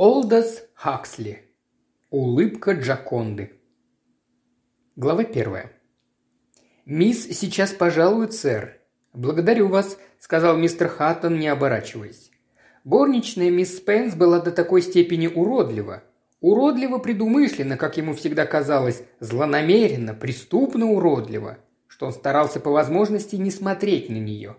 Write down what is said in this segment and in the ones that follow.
Олдос Хаксли. Улыбка Джаконды. Глава первая. «Мисс сейчас пожалует, сэр». «Благодарю вас», – сказал мистер Хаттон, не оборачиваясь. Горничная мисс Спенс была до такой степени уродлива. Уродливо предумышленно, как ему всегда казалось, злонамеренно, преступно уродливо, что он старался по возможности не смотреть на нее.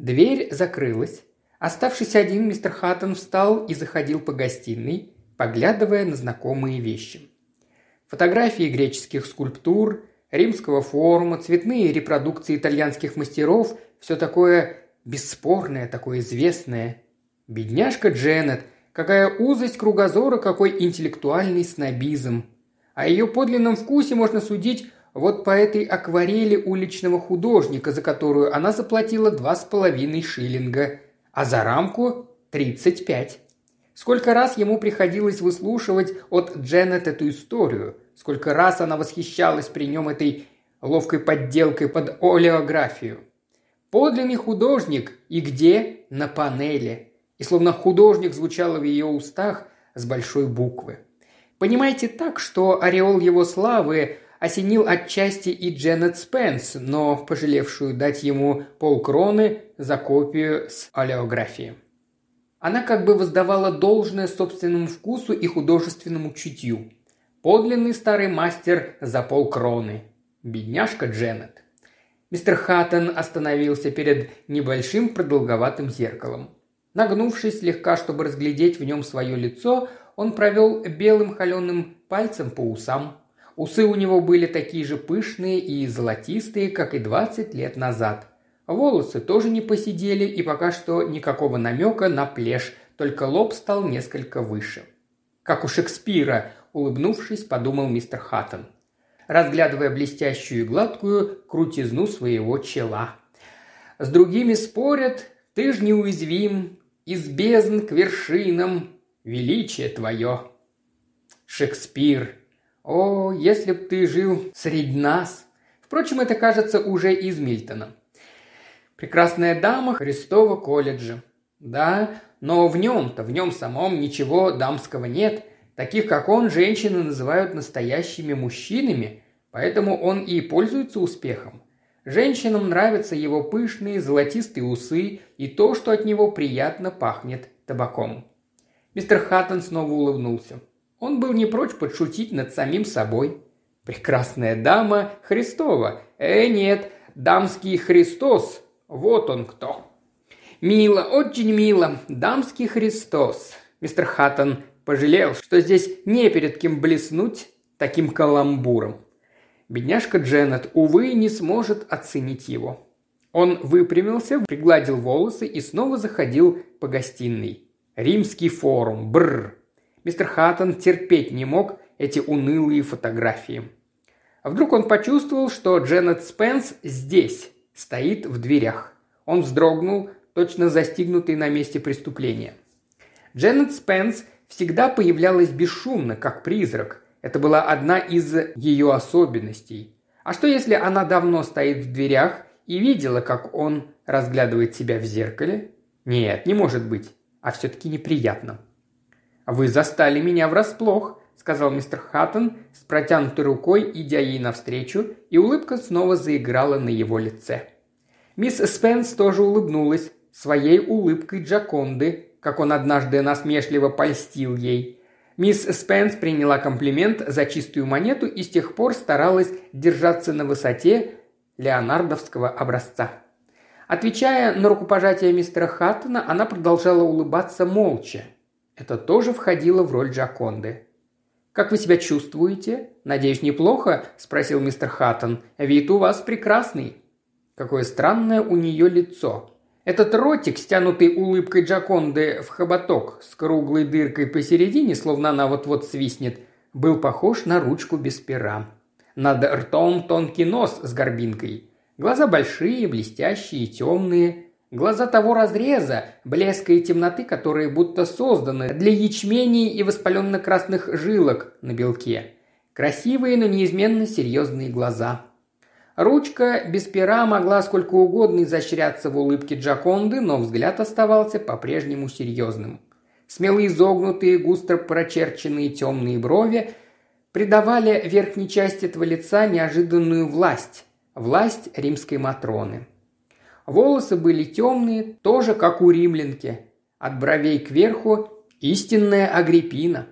Дверь закрылась. Оставшись один, мистер Хаттон встал и заходил по гостиной, поглядывая на знакомые вещи. Фотографии греческих скульптур, римского форума, цветные репродукции итальянских мастеров – все такое бесспорное, такое известное. Бедняжка Дженнет, какая узость кругозора, какой интеллектуальный снобизм. О ее подлинном вкусе можно судить вот по этой акварели уличного художника, за которую она заплатила два с половиной шиллинга, а за рамку – тридцать пять. Сколько раз ему приходилось выслушивать от Дженнет эту историю, сколько раз она восхищалась при нем этой ловкой подделкой под олеографию. Подлинный художник и где? На панели и словно художник звучало в ее устах с большой буквы. Понимаете так, что ореол его славы осенил отчасти и Дженнет Спенс, но пожалевшую дать ему полкроны за копию с олеографии. Она как бы воздавала должное собственному вкусу и художественному чутью. Подлинный старый мастер за полкроны. Бедняжка Дженнет. Мистер Хаттон остановился перед небольшим продолговатым зеркалом. Нагнувшись слегка, чтобы разглядеть в нем свое лицо, он провел белым холеным пальцем по усам. Усы у него были такие же пышные и золотистые, как и 20 лет назад. Волосы тоже не посидели и пока что никакого намека на плешь, только лоб стал несколько выше. «Как у Шекспира», – улыбнувшись, подумал мистер Хаттон, разглядывая блестящую и гладкую крутизну своего чела. «С другими спорят, ты ж неуязвим, из бездн к вершинам величие твое. Шекспир. О, если б ты жил среди нас. Впрочем, это кажется уже из Мильтона. Прекрасная дама Христова колледжа. Да, но в нем-то, в нем самом ничего дамского нет. Таких, как он, женщины называют настоящими мужчинами, поэтому он и пользуется успехом. Женщинам нравятся его пышные золотистые усы и то, что от него приятно пахнет табаком. Мистер Хаттон снова улыбнулся. Он был не прочь подшутить над самим собой. «Прекрасная дама Христова! Э, нет, дамский Христос! Вот он кто!» «Мило, очень мило! Дамский Христос!» Мистер Хаттон пожалел, что здесь не перед кем блеснуть таким каламбуром. Бедняжка Дженнет, увы, не сможет оценить его. Он выпрямился, пригладил волосы и снова заходил по гостиной. Римский форум. Бррр. Мистер Хаттон терпеть не мог эти унылые фотографии. А вдруг он почувствовал, что Дженнет Спенс здесь, стоит в дверях. Он вздрогнул, точно застигнутый на месте преступления. Дженнет Спенс всегда появлялась бесшумно, как призрак, это была одна из ее особенностей. А что если она давно стоит в дверях и видела, как он разглядывает себя в зеркале? Нет, не может быть. А все-таки неприятно. «Вы застали меня врасплох», – сказал мистер Хаттон с протянутой рукой, идя ей навстречу, и улыбка снова заиграла на его лице. Мисс Спенс тоже улыбнулась, своей улыбкой Джаконды, как он однажды насмешливо польстил ей – Мисс Спенс приняла комплимент за чистую монету и с тех пор старалась держаться на высоте леонардовского образца. Отвечая на рукопожатие мистера Хаттона, она продолжала улыбаться молча. Это тоже входило в роль Джаконды. «Как вы себя чувствуете? Надеюсь, неплохо?» – спросил мистер Хаттон. «Вид у вас прекрасный». Какое странное у нее лицо. Этот ротик, стянутый улыбкой Джаконды в хоботок с круглой дыркой посередине, словно она вот-вот свистнет, был похож на ручку без пера. Над ртом тонкий нос с горбинкой. Глаза большие, блестящие, темные. Глаза того разреза, блеска и темноты, которые будто созданы для ячменей и воспаленно-красных жилок на белке. Красивые, но неизменно серьезные глаза – Ручка без пера могла сколько угодно изощряться в улыбке Джаконды, но взгляд оставался по-прежнему серьезным. Смело изогнутые, густо прочерченные темные брови придавали верхней части этого лица неожиданную власть, власть римской Матроны. Волосы были темные, тоже как у римлянки. От бровей кверху истинная Агриппина.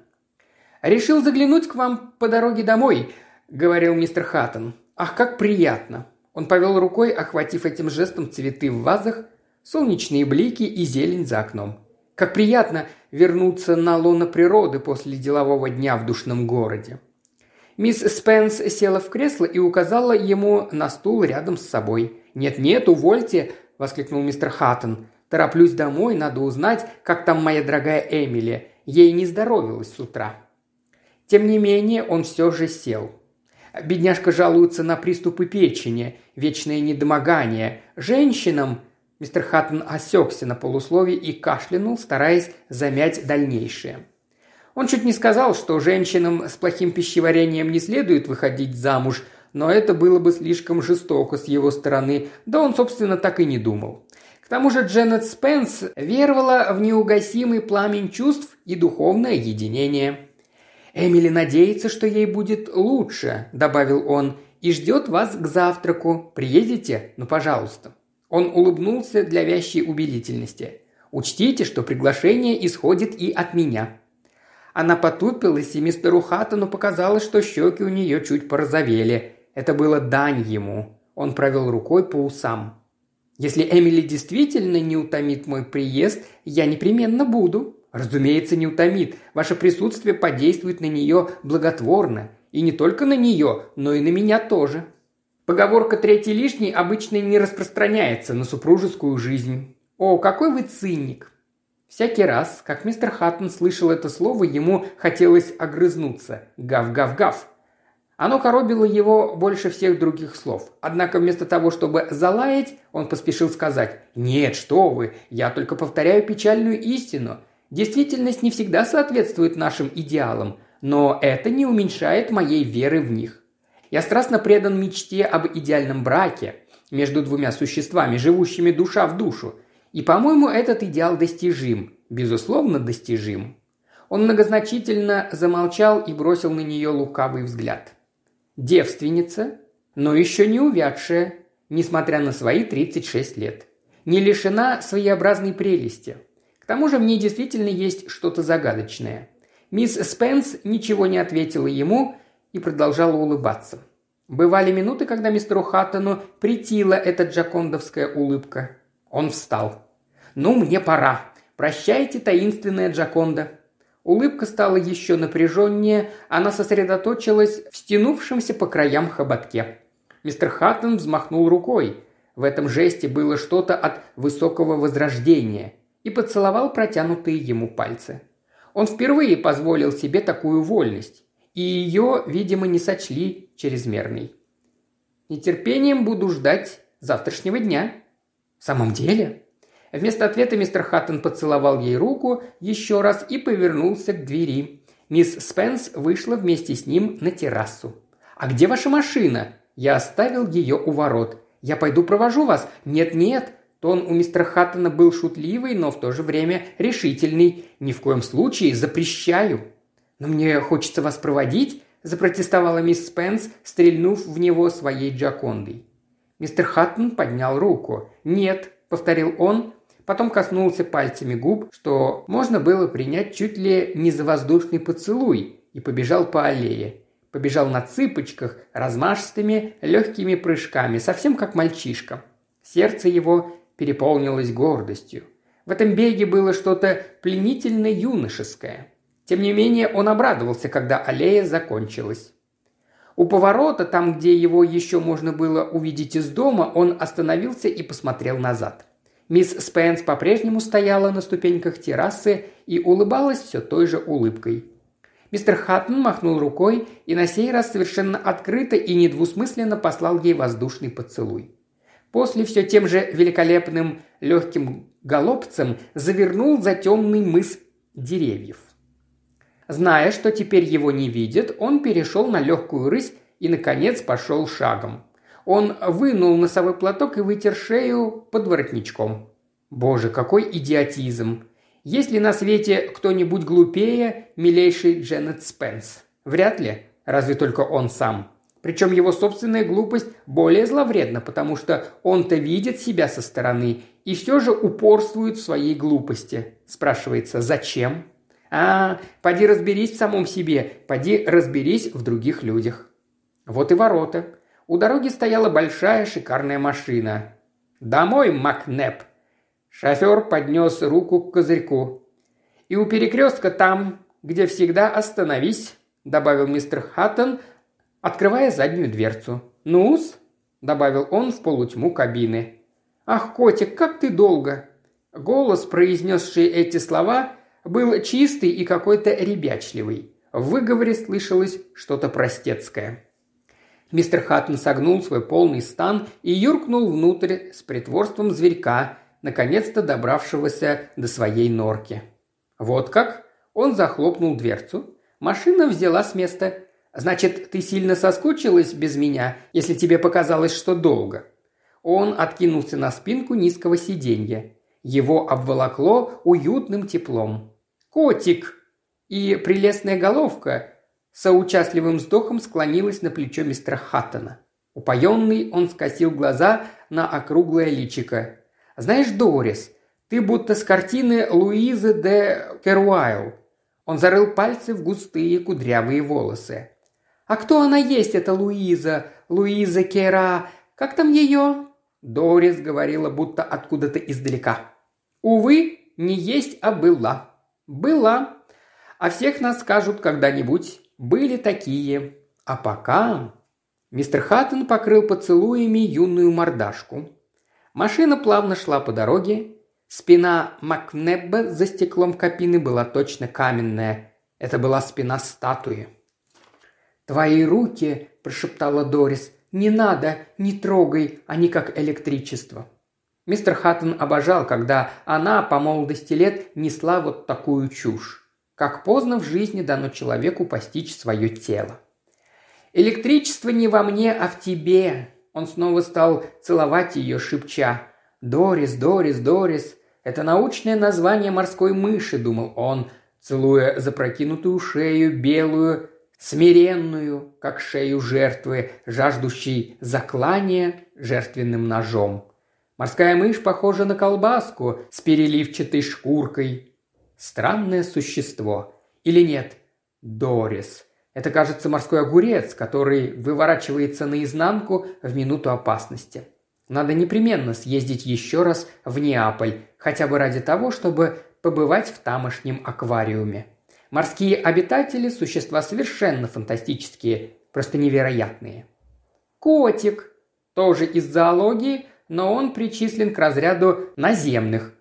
«Решил заглянуть к вам по дороге домой», — говорил мистер Хаттон. «Ах, как приятно!» Он повел рукой, охватив этим жестом цветы в вазах, солнечные блики и зелень за окном. Как приятно вернуться на лоно природы после делового дня в душном городе. Мисс Спенс села в кресло и указала ему на стул рядом с собой. «Нет-нет, увольте!» – воскликнул мистер Хаттон. «Тороплюсь домой, надо узнать, как там моя дорогая Эмили. Ей не здоровилось с утра». Тем не менее, он все же сел. Бедняжка жалуется на приступы печени, вечное недомогание. Женщинам Мистер Хаттон осекся на полусловие и кашлянул, стараясь замять дальнейшее. Он чуть не сказал, что женщинам с плохим пищеварением не следует выходить замуж, но это было бы слишком жестоко с его стороны, да он, собственно, так и не думал. К тому же Дженнет Спенс веровала в неугасимый пламень чувств и духовное единение. «Эмили надеется, что ей будет лучше», – добавил он, – «и ждет вас к завтраку. Приедете? Ну, пожалуйста». Он улыбнулся для вящей убедительности. «Учтите, что приглашение исходит и от меня». Она потупилась, и мистеру Хаттону показалось, что щеки у нее чуть порозовели. Это было дань ему. Он провел рукой по усам. «Если Эмили действительно не утомит мой приезд, я непременно буду». «Разумеется, не утомит. Ваше присутствие подействует на нее благотворно. И не только на нее, но и на меня тоже», Поговорка «третий лишний» обычно не распространяется на супружескую жизнь. О, какой вы циник! Всякий раз, как мистер Хаттон слышал это слово, ему хотелось огрызнуться. Гав-гав-гав. Оно коробило его больше всех других слов. Однако вместо того, чтобы залаять, он поспешил сказать «Нет, что вы, я только повторяю печальную истину. Действительность не всегда соответствует нашим идеалам, но это не уменьшает моей веры в них. Я страстно предан мечте об идеальном браке между двумя существами, живущими душа в душу. И, по-моему, этот идеал достижим, безусловно, достижим. Он многозначительно замолчал и бросил на нее лукавый взгляд. Девственница, но еще не увядшая, несмотря на свои 36 лет. Не лишена своеобразной прелести. К тому же в ней действительно есть что-то загадочное. Мисс Спенс ничего не ответила ему, и продолжала улыбаться. Бывали минуты, когда мистеру Хаттону притила эта джакондовская улыбка. Он встал. «Ну, мне пора. Прощайте, таинственная Джаконда». Улыбка стала еще напряженнее, она сосредоточилась в стянувшемся по краям хоботке. Мистер Хаттон взмахнул рукой. В этом жесте было что-то от высокого возрождения и поцеловал протянутые ему пальцы. Он впервые позволил себе такую вольность и ее, видимо, не сочли чрезмерной. Нетерпением буду ждать завтрашнего дня. В самом деле? Вместо ответа мистер Хаттон поцеловал ей руку еще раз и повернулся к двери. Мисс Спенс вышла вместе с ним на террасу. «А где ваша машина?» «Я оставил ее у ворот. Я пойду провожу вас». «Нет-нет», Тон у мистера Хаттона был шутливый, но в то же время решительный. «Ни в коем случае запрещаю». «Но мне хочется вас проводить», – запротестовала мисс Спенс, стрельнув в него своей джакондой. Мистер Хаттон поднял руку. «Нет», – повторил он, потом коснулся пальцами губ, что можно было принять чуть ли не за воздушный поцелуй, и побежал по аллее. Побежал на цыпочках, размашистыми, легкими прыжками, совсем как мальчишка. Сердце его переполнилось гордостью. В этом беге было что-то пленительно юношеское. Тем не менее, он обрадовался, когда аллея закончилась. У поворота, там, где его еще можно было увидеть из дома, он остановился и посмотрел назад. Мисс Спенс по-прежнему стояла на ступеньках террасы и улыбалась все той же улыбкой. Мистер Хаттон махнул рукой и на сей раз совершенно открыто и недвусмысленно послал ей воздушный поцелуй. После все тем же великолепным легким голубцем завернул за темный мыс деревьев. Зная, что теперь его не видят, он перешел на легкую рысь и, наконец, пошел шагом. Он вынул носовой платок и вытер шею под воротничком. Боже, какой идиотизм! Есть ли на свете кто-нибудь глупее милейший Дженнет Спенс? Вряд ли, разве только он сам. Причем его собственная глупость более зловредна, потому что он-то видит себя со стороны и все же упорствует в своей глупости. Спрашивается, зачем? А, поди разберись в самом себе, поди разберись в других людях. Вот и ворота. У дороги стояла большая шикарная машина. «Домой, Макнеп!» Шофер поднес руку к козырьку. «И у перекрестка там, где всегда остановись», – добавил мистер Хаттон, открывая заднюю дверцу. «Ну-с», – добавил он в полутьму кабины. «Ах, котик, как ты долго!» Голос, произнесший эти слова, был чистый и какой-то ребячливый. В выговоре слышалось что-то простецкое. Мистер Хаттон согнул свой полный стан и юркнул внутрь с притворством зверька, наконец-то добравшегося до своей норки. Вот как? Он захлопнул дверцу. Машина взяла с места. «Значит, ты сильно соскучилась без меня, если тебе показалось, что долго?» Он откинулся на спинку низкого сиденья. Его обволокло уютным теплом. «Котик!» И прелестная головка соучастливым вздохом склонилась на плечо мистера Хаттона. Упоенный он скосил глаза на округлое личико. «Знаешь, Дорис, ты будто с картины Луизы де Керуайл». Он зарыл пальцы в густые кудрявые волосы. «А кто она есть, эта Луиза? Луиза Кера... Как там ее?» Дорис говорила, будто откуда-то издалека. «Увы, не есть, а была». «Была. А всех нас скажут когда-нибудь. Были такие. А пока...» Мистер Хаттон покрыл поцелуями юную мордашку. Машина плавно шла по дороге. Спина Макнебба за стеклом кабины была точно каменная. Это была спина статуи. «Твои руки», – прошептала Дорис, – «не надо, не трогай, они как электричество». Мистер Хаттон обожал, когда она по молодости лет несла вот такую чушь. Как поздно в жизни дано человеку постичь свое тело. «Электричество не во мне, а в тебе», он снова стал целовать ее, шепча. «Дорис, Дорис, Дорис!» «Это научное название морской мыши», — думал он, целуя запрокинутую шею, белую, смиренную, как шею жертвы, жаждущей заклания жертвенным ножом. Морская мышь похожа на колбаску с переливчатой шкуркой. Странное существо. Или нет? Дорис. Это, кажется, морской огурец, который выворачивается наизнанку в минуту опасности. Надо непременно съездить еще раз в Неаполь, хотя бы ради того, чтобы побывать в тамошнем аквариуме. Морские обитатели – существа совершенно фантастические, просто невероятные. Котик – тоже из зоологии, но он причислен к разряду наземных.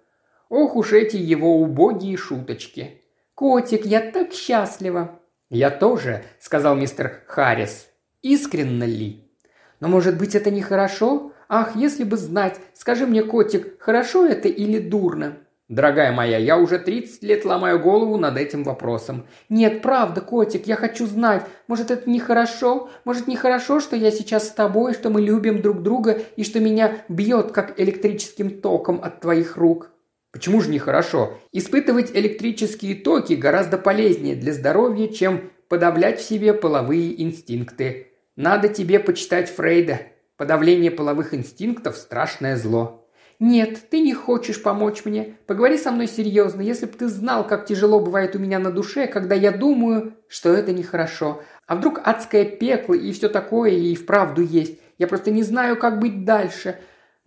Ох уж эти его убогие шуточки. «Котик, я так счастлива!» «Я тоже», – сказал мистер Харрис. «Искренно ли?» «Но, может быть, это нехорошо? Ах, если бы знать! Скажи мне, котик, хорошо это или дурно?» «Дорогая моя, я уже 30 лет ломаю голову над этим вопросом». «Нет, правда, котик, я хочу знать. Может, это нехорошо? Может, нехорошо, что я сейчас с тобой, что мы любим друг друга и что меня бьет, как электрическим током от твоих рук?» Почему же нехорошо? Испытывать электрические токи гораздо полезнее для здоровья, чем подавлять в себе половые инстинкты. Надо тебе почитать Фрейда. Подавление половых инстинктов – страшное зло. «Нет, ты не хочешь помочь мне. Поговори со мной серьезно. Если бы ты знал, как тяжело бывает у меня на душе, когда я думаю, что это нехорошо. А вдруг адское пекло и все такое и вправду есть. Я просто не знаю, как быть дальше.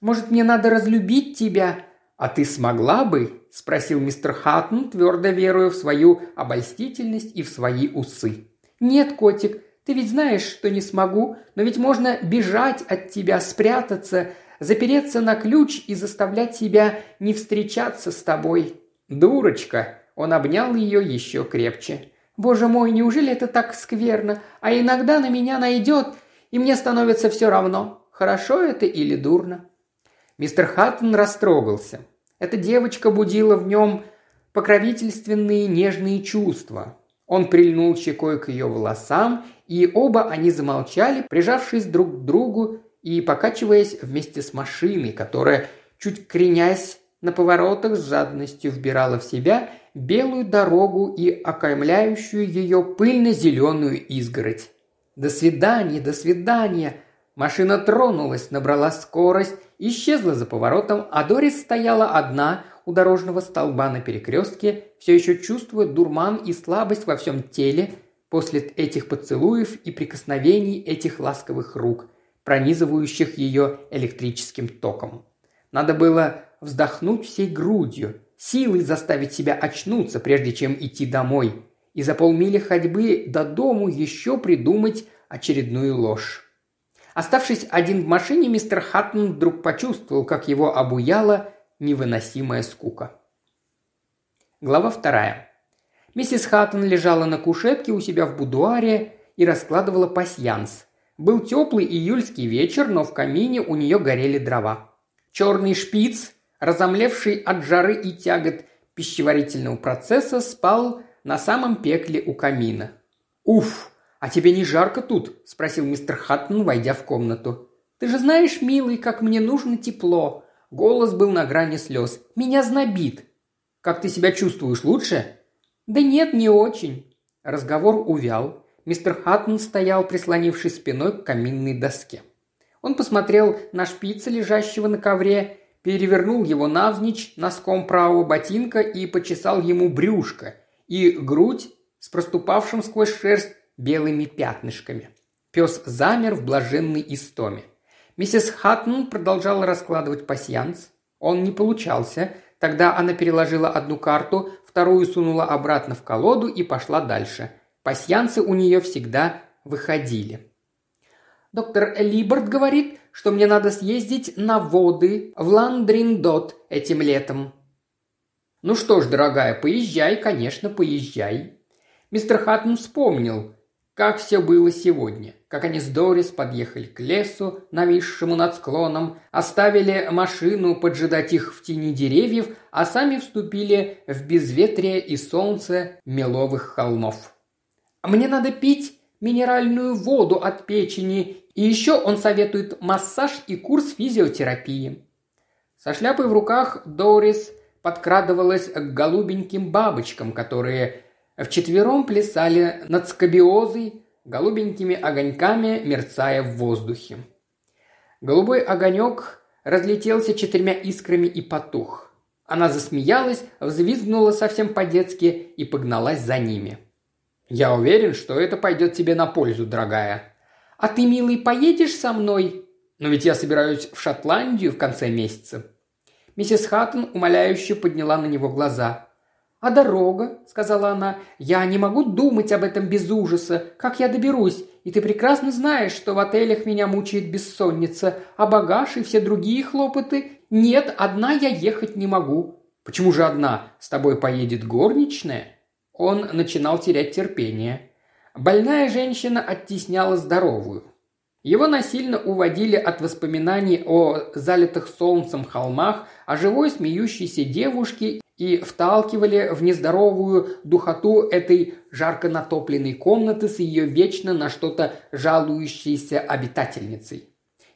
Может, мне надо разлюбить тебя, «А ты смогла бы?» – спросил мистер Хаттон, твердо веруя в свою обольстительность и в свои усы. «Нет, котик, ты ведь знаешь, что не смогу, но ведь можно бежать от тебя, спрятаться, запереться на ключ и заставлять себя не встречаться с тобой». «Дурочка!» – он обнял ее еще крепче. «Боже мой, неужели это так скверно? А иногда на меня найдет, и мне становится все равно, хорошо это или дурно». Мистер Хаттон растрогался. Эта девочка будила в нем покровительственные нежные чувства. Он прильнул щекой к ее волосам, и оба они замолчали, прижавшись друг к другу и покачиваясь вместе с машиной, которая, чуть кренясь, на поворотах с жадностью вбирала в себя белую дорогу и окаймляющую ее пыльно-зеленую изгородь. «До свидания, до свидания!» Машина тронулась, набрала скорость, исчезла за поворотом, а Дорис стояла одна у дорожного столба на перекрестке, все еще чувствуя дурман и слабость во всем теле после этих поцелуев и прикосновений этих ласковых рук, пронизывающих ее электрическим током. Надо было вздохнуть всей грудью, силой заставить себя очнуться, прежде чем идти домой, и за полмили ходьбы до дому еще придумать очередную ложь. Оставшись один в машине, мистер Хаттон вдруг почувствовал, как его обуяла невыносимая скука. Глава вторая. Миссис Хаттон лежала на кушетке у себя в будуаре и раскладывала пасьянс. Был теплый июльский вечер, но в камине у нее горели дрова. Черный шпиц, разомлевший от жары и тягот пищеварительного процесса, спал на самом пекле у камина. «Уф, а тебе не жарко тут?» – спросил мистер Хаттон, войдя в комнату. «Ты же знаешь, милый, как мне нужно тепло». Голос был на грани слез. «Меня знобит». «Как ты себя чувствуешь, лучше?» «Да нет, не очень». Разговор увял. Мистер Хаттон стоял, прислонившись спиной к каминной доске. Он посмотрел на шпица, лежащего на ковре, перевернул его навзничь носком правого ботинка и почесал ему брюшко и грудь с проступавшим сквозь шерсть белыми пятнышками. Пес замер в блаженной истоме. Миссис Хаттон продолжала раскладывать пасьянс. Он не получался. Тогда она переложила одну карту, вторую сунула обратно в колоду и пошла дальше. Пасьянсы у нее всегда выходили. Доктор Либерт говорит, что мне надо съездить на воды в Ландриндот этим летом. Ну что ж, дорогая, поезжай, конечно, поезжай. Мистер Хаттон вспомнил, как все было сегодня. Как они с Дорис подъехали к лесу, нависшему над склоном, оставили машину поджидать их в тени деревьев, а сами вступили в безветрие и солнце меловых холмов. «Мне надо пить минеральную воду от печени, и еще он советует массаж и курс физиотерапии». Со шляпой в руках Дорис подкрадывалась к голубеньким бабочкам, которые Вчетвером плясали над скобиозой, голубенькими огоньками, мерцая в воздухе. Голубой огонек разлетелся четырьмя искрами и потух. Она засмеялась, взвизгнула совсем по-детски и погналась за ними. «Я уверен, что это пойдет тебе на пользу, дорогая». «А ты, милый, поедешь со мной?» «Но ведь я собираюсь в Шотландию в конце месяца». Миссис Хаттон умоляюще подняла на него глаза. «А дорога?» – сказала она. «Я не могу думать об этом без ужаса. Как я доберусь? И ты прекрасно знаешь, что в отелях меня мучает бессонница, а багаж и все другие хлопоты. Нет, одна я ехать не могу». «Почему же одна? С тобой поедет горничная?» Он начинал терять терпение. Больная женщина оттесняла здоровую. Его насильно уводили от воспоминаний о залитых солнцем холмах, о живой смеющейся девушке и вталкивали в нездоровую духоту этой жарко натопленной комнаты с ее вечно на что-то жалующейся обитательницей.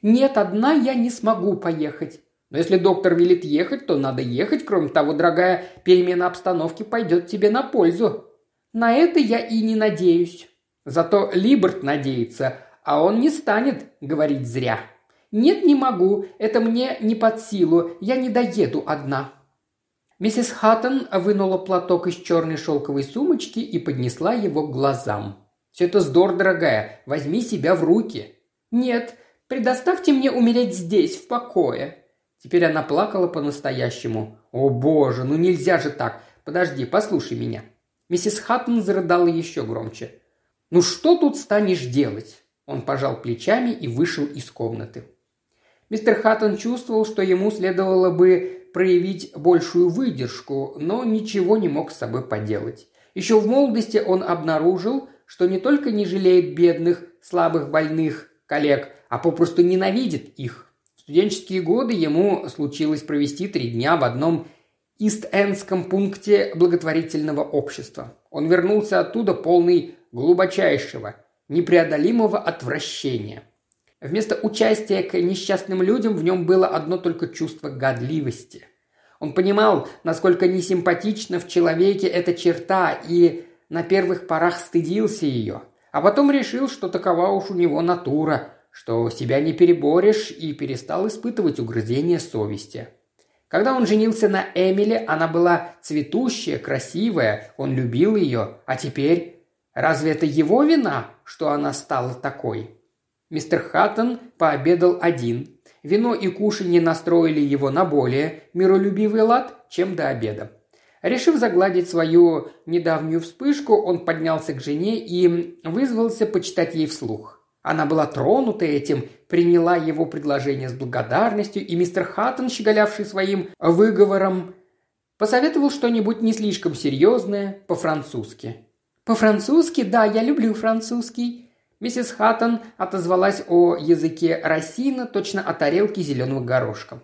«Нет, одна я не смогу поехать. Но если доктор велит ехать, то надо ехать. Кроме того, дорогая, перемена обстановки пойдет тебе на пользу. На это я и не надеюсь. Зато Либерт надеется, а он не станет говорить зря. Нет, не могу, это мне не под силу, я не доеду одна. Миссис Хаттон вынула платок из черной шелковой сумочки и поднесла его к глазам. «Все это здорово, дорогая. Возьми себя в руки». «Нет, предоставьте мне умереть здесь, в покое». Теперь она плакала по-настоящему. «О боже, ну нельзя же так. Подожди, послушай меня». Миссис Хаттон зарыдала еще громче. «Ну что тут станешь делать?» Он пожал плечами и вышел из комнаты. Мистер Хаттон чувствовал, что ему следовало бы проявить большую выдержку, но ничего не мог с собой поделать. Еще в молодости он обнаружил, что не только не жалеет бедных, слабых, больных коллег, а попросту ненавидит их. В студенческие годы ему случилось провести три дня в одном Ист-Эндском пункте благотворительного общества. Он вернулся оттуда полный глубочайшего, непреодолимого отвращения – Вместо участия к несчастным людям в нем было одно только чувство годливости. Он понимал, насколько несимпатична в человеке эта черта, и на первых порах стыдился ее, а потом решил, что такова уж у него натура, что себя не переборешь, и перестал испытывать угрызение совести. Когда он женился на Эмиле, она была цветущая, красивая, он любил ее, а теперь... Разве это его вина, что она стала такой? Мистер Хаттон пообедал один. Вино и кушанье настроили его на более миролюбивый лад, чем до обеда. Решив загладить свою недавнюю вспышку, он поднялся к жене и вызвался почитать ей вслух. Она была тронута этим, приняла его предложение с благодарностью, и мистер Хаттон, щеголявший своим выговором, посоветовал что-нибудь не слишком серьезное по-французски. «По-французски? Да, я люблю французский», Миссис Хаттон отозвалась о языке Росина точно о тарелке зеленого горошка.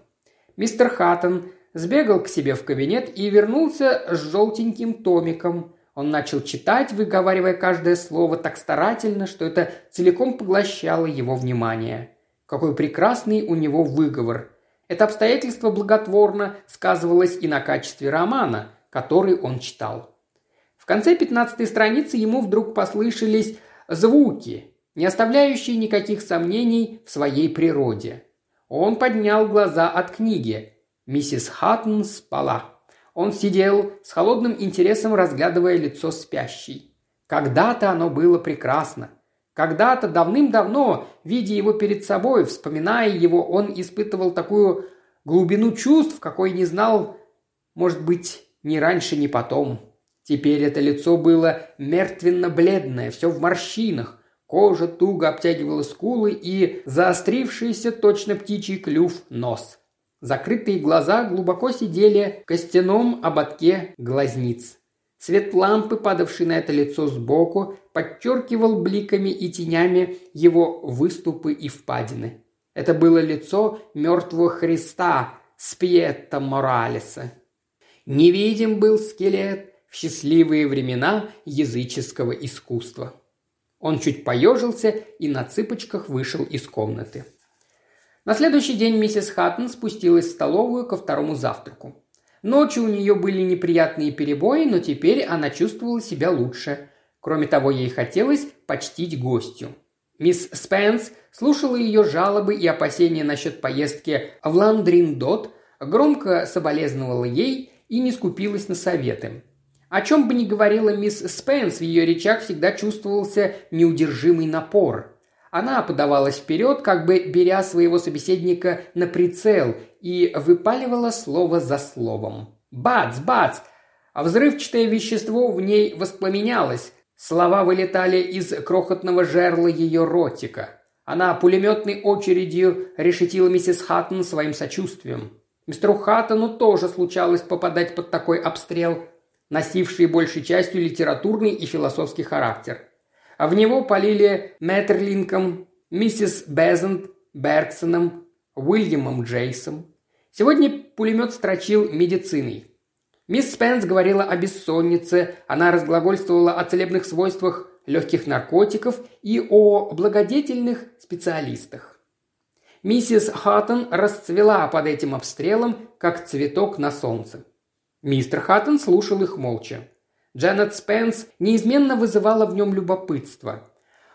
Мистер Хаттон сбегал к себе в кабинет и вернулся с желтеньким томиком. Он начал читать, выговаривая каждое слово так старательно, что это целиком поглощало его внимание. Какой прекрасный у него выговор. Это обстоятельство благотворно сказывалось и на качестве романа, который он читал. В конце пятнадцатой страницы ему вдруг послышались звуки, не оставляющие никаких сомнений в своей природе. Он поднял глаза от книги. Миссис Хаттон спала. Он сидел с холодным интересом, разглядывая лицо спящей. Когда-то оно было прекрасно. Когда-то давным-давно, видя его перед собой, вспоминая его, он испытывал такую глубину чувств, какой не знал, может быть, ни раньше, ни потом. Теперь это лицо было мертвенно-бледное, все в морщинах. Кожа туго обтягивала скулы и заострившийся точно птичий клюв нос. Закрытые глаза глубоко сидели в костяном ободке глазниц. Свет лампы, падавший на это лицо сбоку, подчеркивал бликами и тенями его выступы и впадины. Это было лицо мертвого Христа Спьетта Моралеса. Невидим был скелет, в счастливые времена языческого искусства. Он чуть поежился и на цыпочках вышел из комнаты. На следующий день миссис Хаттон спустилась в столовую ко второму завтраку. Ночью у нее были неприятные перебои, но теперь она чувствовала себя лучше. Кроме того, ей хотелось почтить гостю. Мисс Спенс слушала ее жалобы и опасения насчет поездки в Ландриндот, громко соболезновала ей и не скупилась на советы. О чем бы ни говорила мисс Спенс, в ее речах всегда чувствовался неудержимый напор. Она подавалась вперед, как бы беря своего собеседника на прицел, и выпаливала слово за словом. Бац, бац! А взрывчатое вещество в ней воспламенялось. Слова вылетали из крохотного жерла ее ротика. Она пулеметной очередью решетила миссис Хаттон своим сочувствием. Мистеру Хаттону тоже случалось попадать под такой обстрел – носившие большей частью литературный и философский характер. А в него полили Мэттерлинком, миссис Безент, Бергсоном, Уильямом Джейсом. Сегодня пулемет строчил медициной. Мисс Спенс говорила о бессоннице, она разглагольствовала о целебных свойствах легких наркотиков и о благодетельных специалистах. Миссис Хаттон расцвела под этим обстрелом, как цветок на солнце. Мистер Хаттон слушал их молча. Джанет Спенс неизменно вызывала в нем любопытство.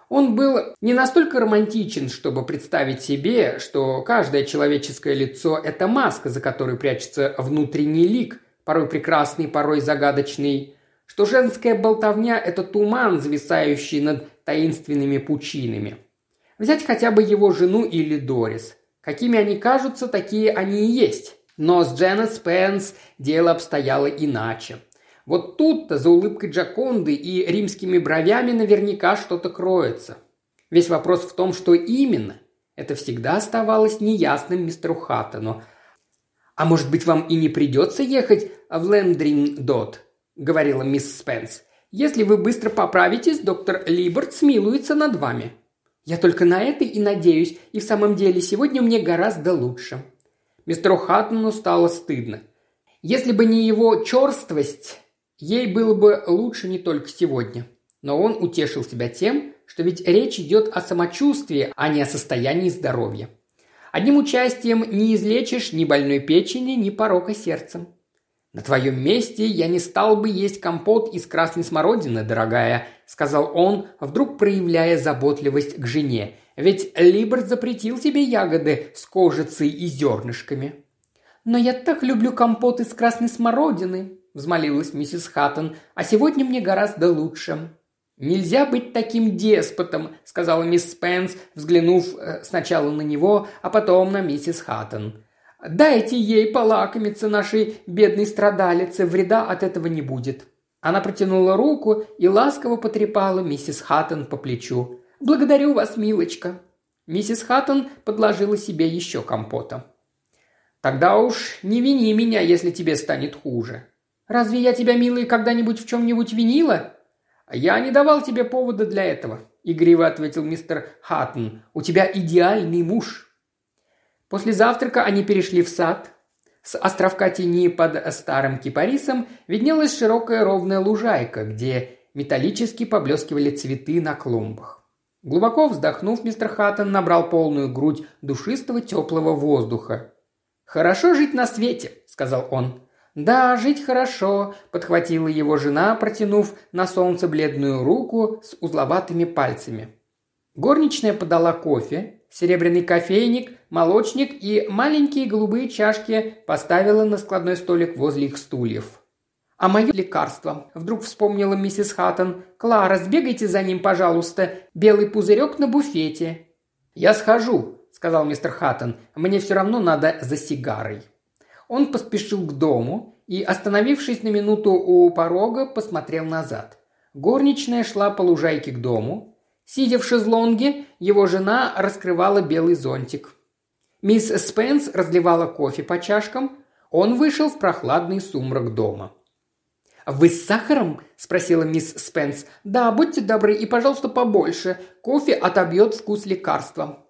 Он был не настолько романтичен, чтобы представить себе, что каждое человеческое лицо – это маска, за которой прячется внутренний лик, порой прекрасный, порой загадочный, что женская болтовня – это туман, зависающий над таинственными пучинами. Взять хотя бы его жену или Дорис. Какими они кажутся, такие они и есть. Но с Дженнет Спенс дело обстояло иначе. Вот тут-то за улыбкой Джаконды и римскими бровями наверняка что-то кроется. Весь вопрос в том, что именно. Это всегда оставалось неясным мистеру Хаттону. «А может быть, вам и не придется ехать в Лэндрин-Дот?» – говорила мисс Спенс. «Если вы быстро поправитесь, доктор Либерт смилуется над вами». «Я только на это и надеюсь, и в самом деле сегодня мне гораздо лучше», Мистеру Хаттону стало стыдно. Если бы не его черствость, ей было бы лучше не только сегодня. Но он утешил себя тем, что ведь речь идет о самочувствии, а не о состоянии здоровья. Одним участием не излечишь ни больной печени, ни порока сердцем. «На твоем месте я не стал бы есть компот из красной смородины, дорогая», – сказал он, вдруг проявляя заботливость к жене. «Ведь Либерт запретил тебе ягоды с кожицей и зернышками». «Но я так люблю компот из красной смородины», – взмолилась миссис Хаттон, – «а сегодня мне гораздо лучше». «Нельзя быть таким деспотом», – сказала мисс Спенс, взглянув э, сначала на него, а потом на миссис Хаттон. Дайте ей полакомиться нашей бедной страдалице, вреда от этого не будет». Она протянула руку и ласково потрепала миссис Хаттон по плечу. «Благодарю вас, милочка». Миссис Хаттон подложила себе еще компота. «Тогда уж не вини меня, если тебе станет хуже. Разве я тебя, милый, когда-нибудь в чем-нибудь винила?» «Я не давал тебе повода для этого», – игриво ответил мистер Хаттон. «У тебя идеальный муж». После завтрака они перешли в сад. С островка тени под старым кипарисом виднелась широкая ровная лужайка, где металлически поблескивали цветы на клумбах. Глубоко вздохнув, мистер Хаттон набрал полную грудь душистого теплого воздуха. «Хорошо жить на свете», — сказал он. «Да, жить хорошо», – подхватила его жена, протянув на солнце бледную руку с узловатыми пальцами. Горничная подала кофе, серебряный кофейник, молочник и маленькие голубые чашки поставила на складной столик возле их стульев. «А мое лекарство», – вдруг вспомнила миссис Хаттон. «Клара, сбегайте за ним, пожалуйста. Белый пузырек на буфете». «Я схожу», – сказал мистер Хаттон. «Мне все равно надо за сигарой». Он поспешил к дому и, остановившись на минуту у порога, посмотрел назад. Горничная шла по лужайке к дому. Сидя в шезлонге, его жена раскрывала белый зонтик. Мисс Спенс разливала кофе по чашкам. Он вышел в прохладный сумрак дома. «Вы с сахаром?» – спросила мисс Спенс. «Да, будьте добры и, пожалуйста, побольше. Кофе отобьет вкус лекарства».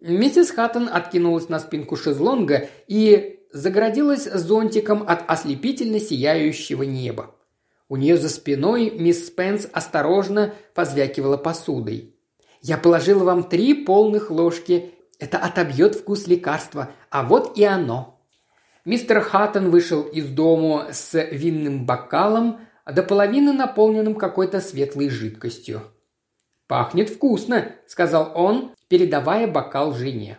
Миссис Хаттон откинулась на спинку шезлонга и загородилась зонтиком от ослепительно сияющего неба. У нее за спиной мисс Спенс осторожно позвякивала посудой. «Я положила вам три полных ложки. Это отобьет вкус лекарства. А вот и оно». Мистер Хаттон вышел из дому с винным бокалом, до половины наполненным какой-то светлой жидкостью. «Пахнет вкусно», – сказал он, передавая бокал жене.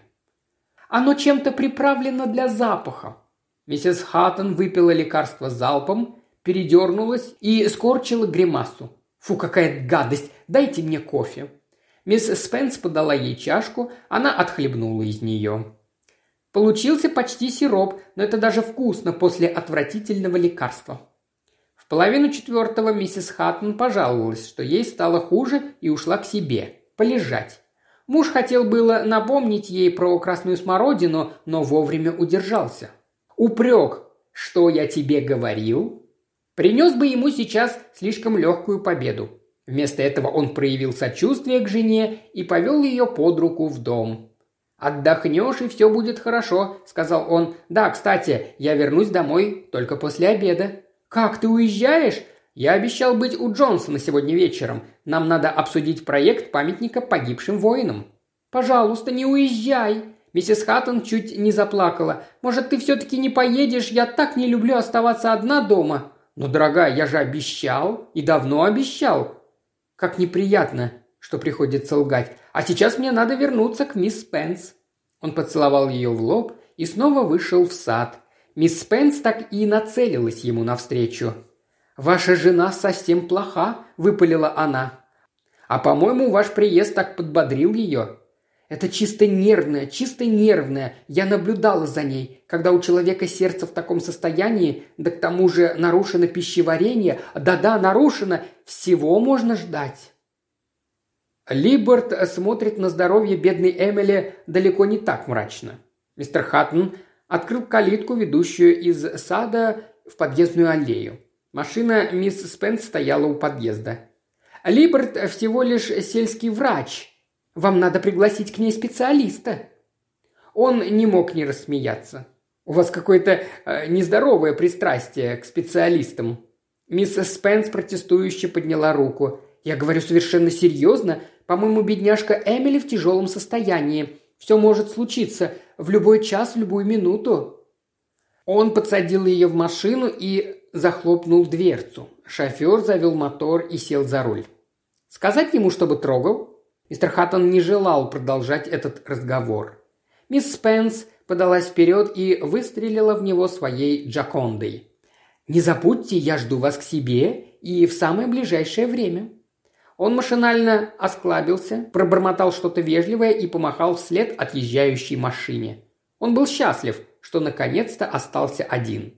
«Оно чем-то приправлено для запаха». Миссис Хаттон выпила лекарство залпом передернулась и скорчила гримасу. «Фу, какая гадость! Дайте мне кофе!» Мисс Спенс подала ей чашку, она отхлебнула из нее. Получился почти сироп, но это даже вкусно после отвратительного лекарства. В половину четвертого миссис Хаттон пожаловалась, что ей стало хуже и ушла к себе, полежать. Муж хотел было напомнить ей про красную смородину, но вовремя удержался. Упрек «Что я тебе говорил?» принес бы ему сейчас слишком легкую победу. Вместо этого он проявил сочувствие к жене и повел ее под руку в дом. «Отдохнешь, и все будет хорошо», – сказал он. «Да, кстати, я вернусь домой только после обеда». «Как, ты уезжаешь?» «Я обещал быть у Джонсона сегодня вечером. Нам надо обсудить проект памятника погибшим воинам». «Пожалуйста, не уезжай!» Миссис Хаттон чуть не заплакала. «Может, ты все-таки не поедешь? Я так не люблю оставаться одна дома». «Но, дорогая, я же обещал и давно обещал». «Как неприятно, что приходится лгать. А сейчас мне надо вернуться к мисс Спенс». Он поцеловал ее в лоб и снова вышел в сад. Мисс Спенс так и нацелилась ему навстречу. «Ваша жена совсем плоха», – выпалила она. «А, по-моему, ваш приезд так подбодрил ее. Это чисто нервное, чисто нервное. Я наблюдала за ней. Когда у человека сердце в таком состоянии, да к тому же нарушено пищеварение, да-да, нарушено, всего можно ждать. Либерт смотрит на здоровье бедной Эмили далеко не так мрачно. Мистер Хаттон открыл калитку, ведущую из сада в подъездную аллею. Машина мисс Спенс стояла у подъезда. Либерт всего лишь сельский врач – вам надо пригласить к ней специалиста». Он не мог не рассмеяться. «У вас какое-то э, нездоровое пристрастие к специалистам». Мисс Спенс протестующе подняла руку. «Я говорю совершенно серьезно. По-моему, бедняжка Эмили в тяжелом состоянии. Все может случиться. в любой час, в любую минуту». Он подсадил ее в машину и захлопнул дверцу. Шофер завел мотор и сел за руль. «Сказать ему, чтобы трогал?» Мистер Хаттон не желал продолжать этот разговор. Мисс Спенс подалась вперед и выстрелила в него своей джакондой. «Не забудьте, я жду вас к себе и в самое ближайшее время». Он машинально осклабился, пробормотал что-то вежливое и помахал вслед отъезжающей машине. Он был счастлив, что наконец-то остался один.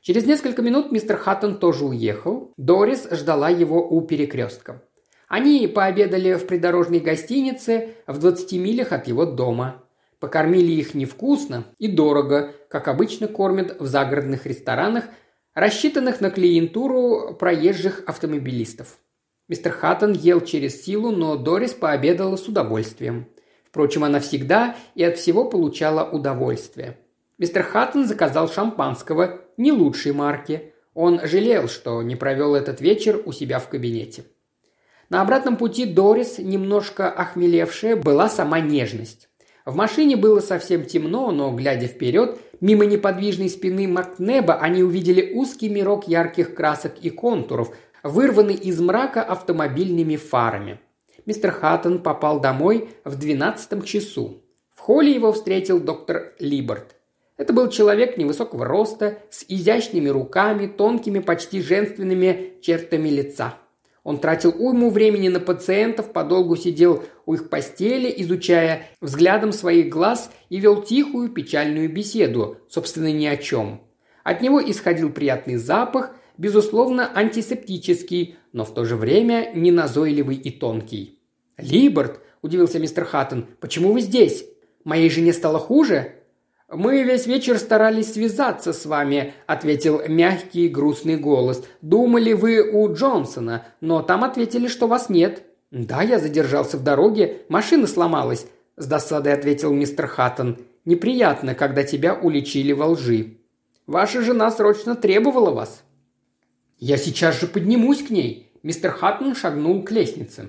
Через несколько минут мистер Хаттон тоже уехал. Дорис ждала его у перекрестка. Они пообедали в придорожной гостинице в 20 милях от его дома. Покормили их невкусно и дорого, как обычно кормят в загородных ресторанах, рассчитанных на клиентуру проезжих автомобилистов. Мистер Хаттон ел через силу, но Дорис пообедала с удовольствием. Впрочем, она всегда и от всего получала удовольствие. Мистер Хаттон заказал шампанского не лучшей марки. Он жалел, что не провел этот вечер у себя в кабинете. На обратном пути Дорис, немножко охмелевшая, была сама нежность. В машине было совсем темно, но, глядя вперед, мимо неподвижной спины Макнеба они увидели узкий мирок ярких красок и контуров, вырванный из мрака автомобильными фарами. Мистер Хаттон попал домой в двенадцатом часу. В холле его встретил доктор Либерт. Это был человек невысокого роста, с изящными руками, тонкими, почти женственными чертами лица – он тратил уйму времени на пациентов, подолгу сидел у их постели, изучая взглядом своих глаз и вел тихую печальную беседу, собственно, ни о чем. От него исходил приятный запах, безусловно, антисептический, но в то же время неназойливый и тонкий. «Либерт», – удивился мистер Хаттон, – «почему вы здесь? Моей жене стало хуже?» «Мы весь вечер старались связаться с вами», – ответил мягкий грустный голос. «Думали вы у Джонсона, но там ответили, что вас нет». «Да, я задержался в дороге, машина сломалась», – с досадой ответил мистер Хаттон. «Неприятно, когда тебя уличили во лжи. Ваша жена срочно требовала вас». «Я сейчас же поднимусь к ней», – мистер Хаттон шагнул к лестнице.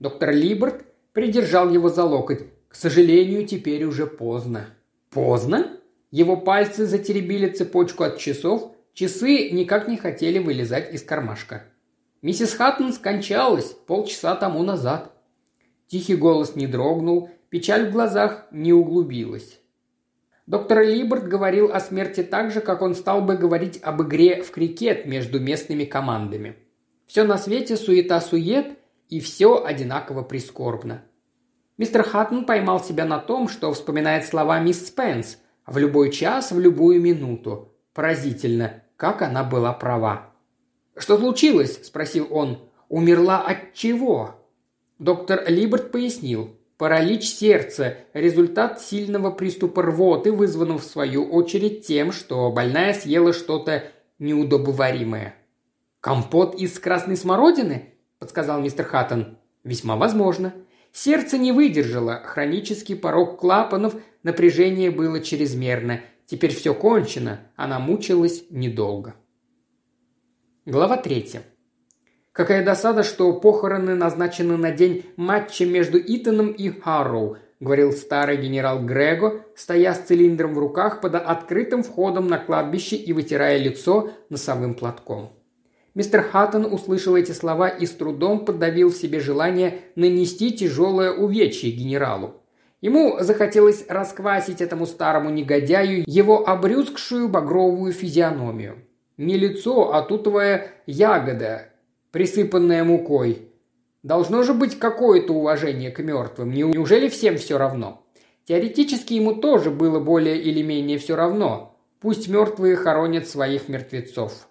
Доктор Либерт придержал его за локоть. «К сожалению, теперь уже поздно». Поздно? Его пальцы затеребили цепочку от часов, часы никак не хотели вылезать из кармашка. Миссис Хаттон скончалась полчаса тому назад. Тихий голос не дрогнул, печаль в глазах не углубилась. Доктор Либерт говорил о смерти так же, как он стал бы говорить об игре в крикет между местными командами. Все на свете суета-сует, и все одинаково прискорбно. Мистер Хаттон поймал себя на том, что вспоминает слова мисс Спенс «в любой час, в любую минуту». Поразительно, как она была права. «Что случилось?» – спросил он. «Умерла от чего?» Доктор Либерт пояснил. Паралич сердца – результат сильного приступа рвоты, вызванного в свою очередь тем, что больная съела что-то неудобоваримое. «Компот из красной смородины?» – подсказал мистер Хаттон. «Весьма возможно. Сердце не выдержало, хронический порог клапанов, напряжение было чрезмерно. Теперь все кончено, она мучилась недолго. Глава третья. Какая досада, что похороны назначены на день матча между Итаном и Харроу, говорил старый генерал Грего, стоя с цилиндром в руках под открытым входом на кладбище и вытирая лицо носовым платком. Мистер Хаттон услышал эти слова и с трудом подавил в себе желание нанести тяжелое увечье генералу. Ему захотелось расквасить этому старому негодяю его обрюзгшую багровую физиономию. Не лицо, а тутовая ягода, присыпанная мукой. Должно же быть какое-то уважение к мертвым. Неужели всем все равно? Теоретически ему тоже было более или менее все равно. Пусть мертвые хоронят своих мертвецов.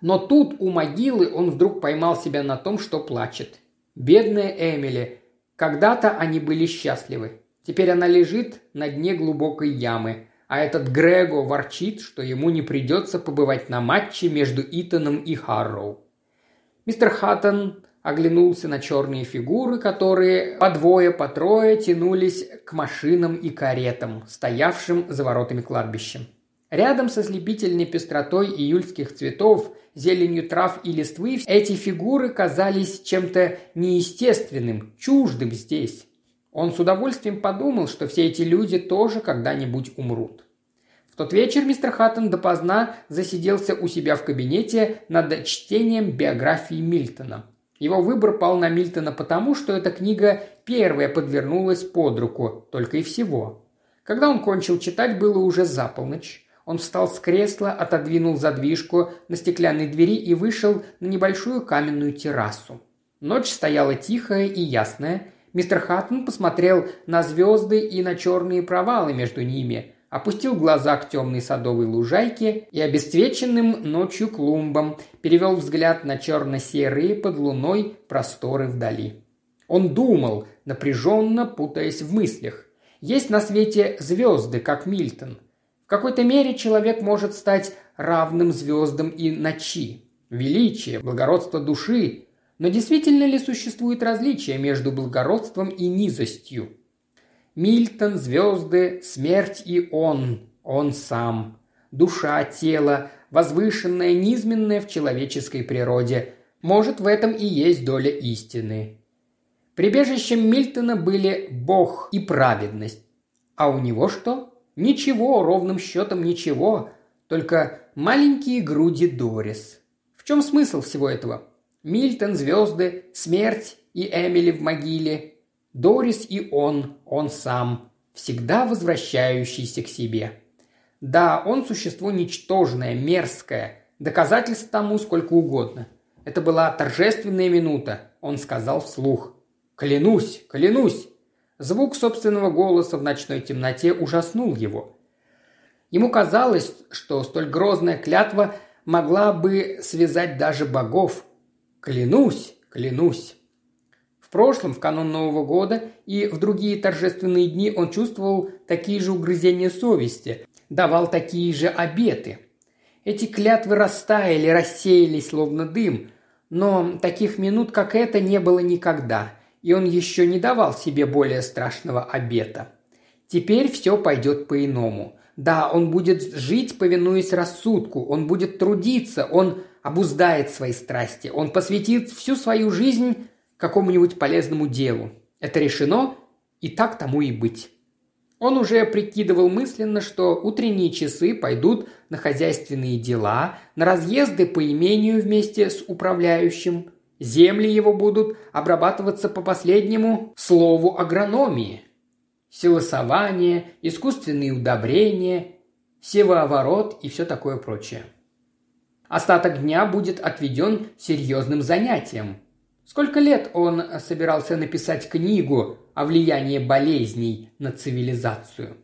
Но тут у могилы он вдруг поймал себя на том, что плачет. Бедная Эмили. Когда-то они были счастливы. Теперь она лежит на дне глубокой ямы, а этот Грего ворчит, что ему не придется побывать на матче между Итаном и Харроу. Мистер Хаттон оглянулся на черные фигуры, которые по двое, по трое тянулись к машинам и каретам, стоявшим за воротами кладбища. Рядом со слепительной пестротой июльских цветов – зеленью трав и листвы, эти фигуры казались чем-то неестественным, чуждым здесь. Он с удовольствием подумал, что все эти люди тоже когда-нибудь умрут. Тот вечер мистер Хаттон допоздна засиделся у себя в кабинете над чтением биографии Мильтона. Его выбор пал на Мильтона потому, что эта книга первая подвернулась под руку, только и всего. Когда он кончил читать, было уже за полночь. Он встал с кресла, отодвинул задвижку на стеклянной двери и вышел на небольшую каменную террасу. Ночь стояла тихая и ясная, Мистер Хаттон посмотрел на звезды и на черные провалы между ними, опустил глаза к темной садовой лужайке и обесцвеченным ночью клумбам, перевел взгляд на черно-серые под луной просторы вдали. Он думал, напряженно путаясь в мыслях. Есть на свете звезды, как Мильтон. В какой-то мере человек может стать равным звездам и ночи. Величие, благородство души но действительно ли существует различие между благородством и низостью? Мильтон, звезды, смерть и он, он сам. Душа, тело, возвышенное, низменное в человеческой природе. Может, в этом и есть доля истины. Прибежищем Мильтона были Бог и праведность. А у него что? Ничего, ровным счетом ничего. Только маленькие груди Дорис. В чем смысл всего этого? Мильтон, звезды, смерть и Эмили в могиле, Дорис и он, он сам, всегда возвращающийся к себе. Да, он существо ничтожное, мерзкое, доказательств тому сколько угодно. Это была торжественная минута, он сказал вслух. «Клянусь, клянусь!» Звук собственного голоса в ночной темноте ужаснул его. Ему казалось, что столь грозная клятва могла бы связать даже богов, Клянусь, клянусь. Прошлом, в канун Нового года и в другие торжественные дни он чувствовал такие же угрызения совести, давал такие же обеты. Эти клятвы растаяли, рассеялись, словно дым, но таких минут, как это, не было никогда, и он еще не давал себе более страшного обета. Теперь все пойдет по-иному. Да, он будет жить, повинуясь рассудку, он будет трудиться, он обуздает свои страсти, он посвятит всю свою жизнь какому-нибудь полезному делу. Это решено, и так тому и быть. Он уже прикидывал мысленно, что утренние часы пойдут на хозяйственные дела, на разъезды по имению вместе с управляющим. Земли его будут обрабатываться по последнему слову агрономии. Силосование, искусственные удобрения, севооворот и все такое прочее. Остаток дня будет отведен серьезным занятиям. Сколько лет он собирался написать книгу о влиянии болезней на цивилизацию?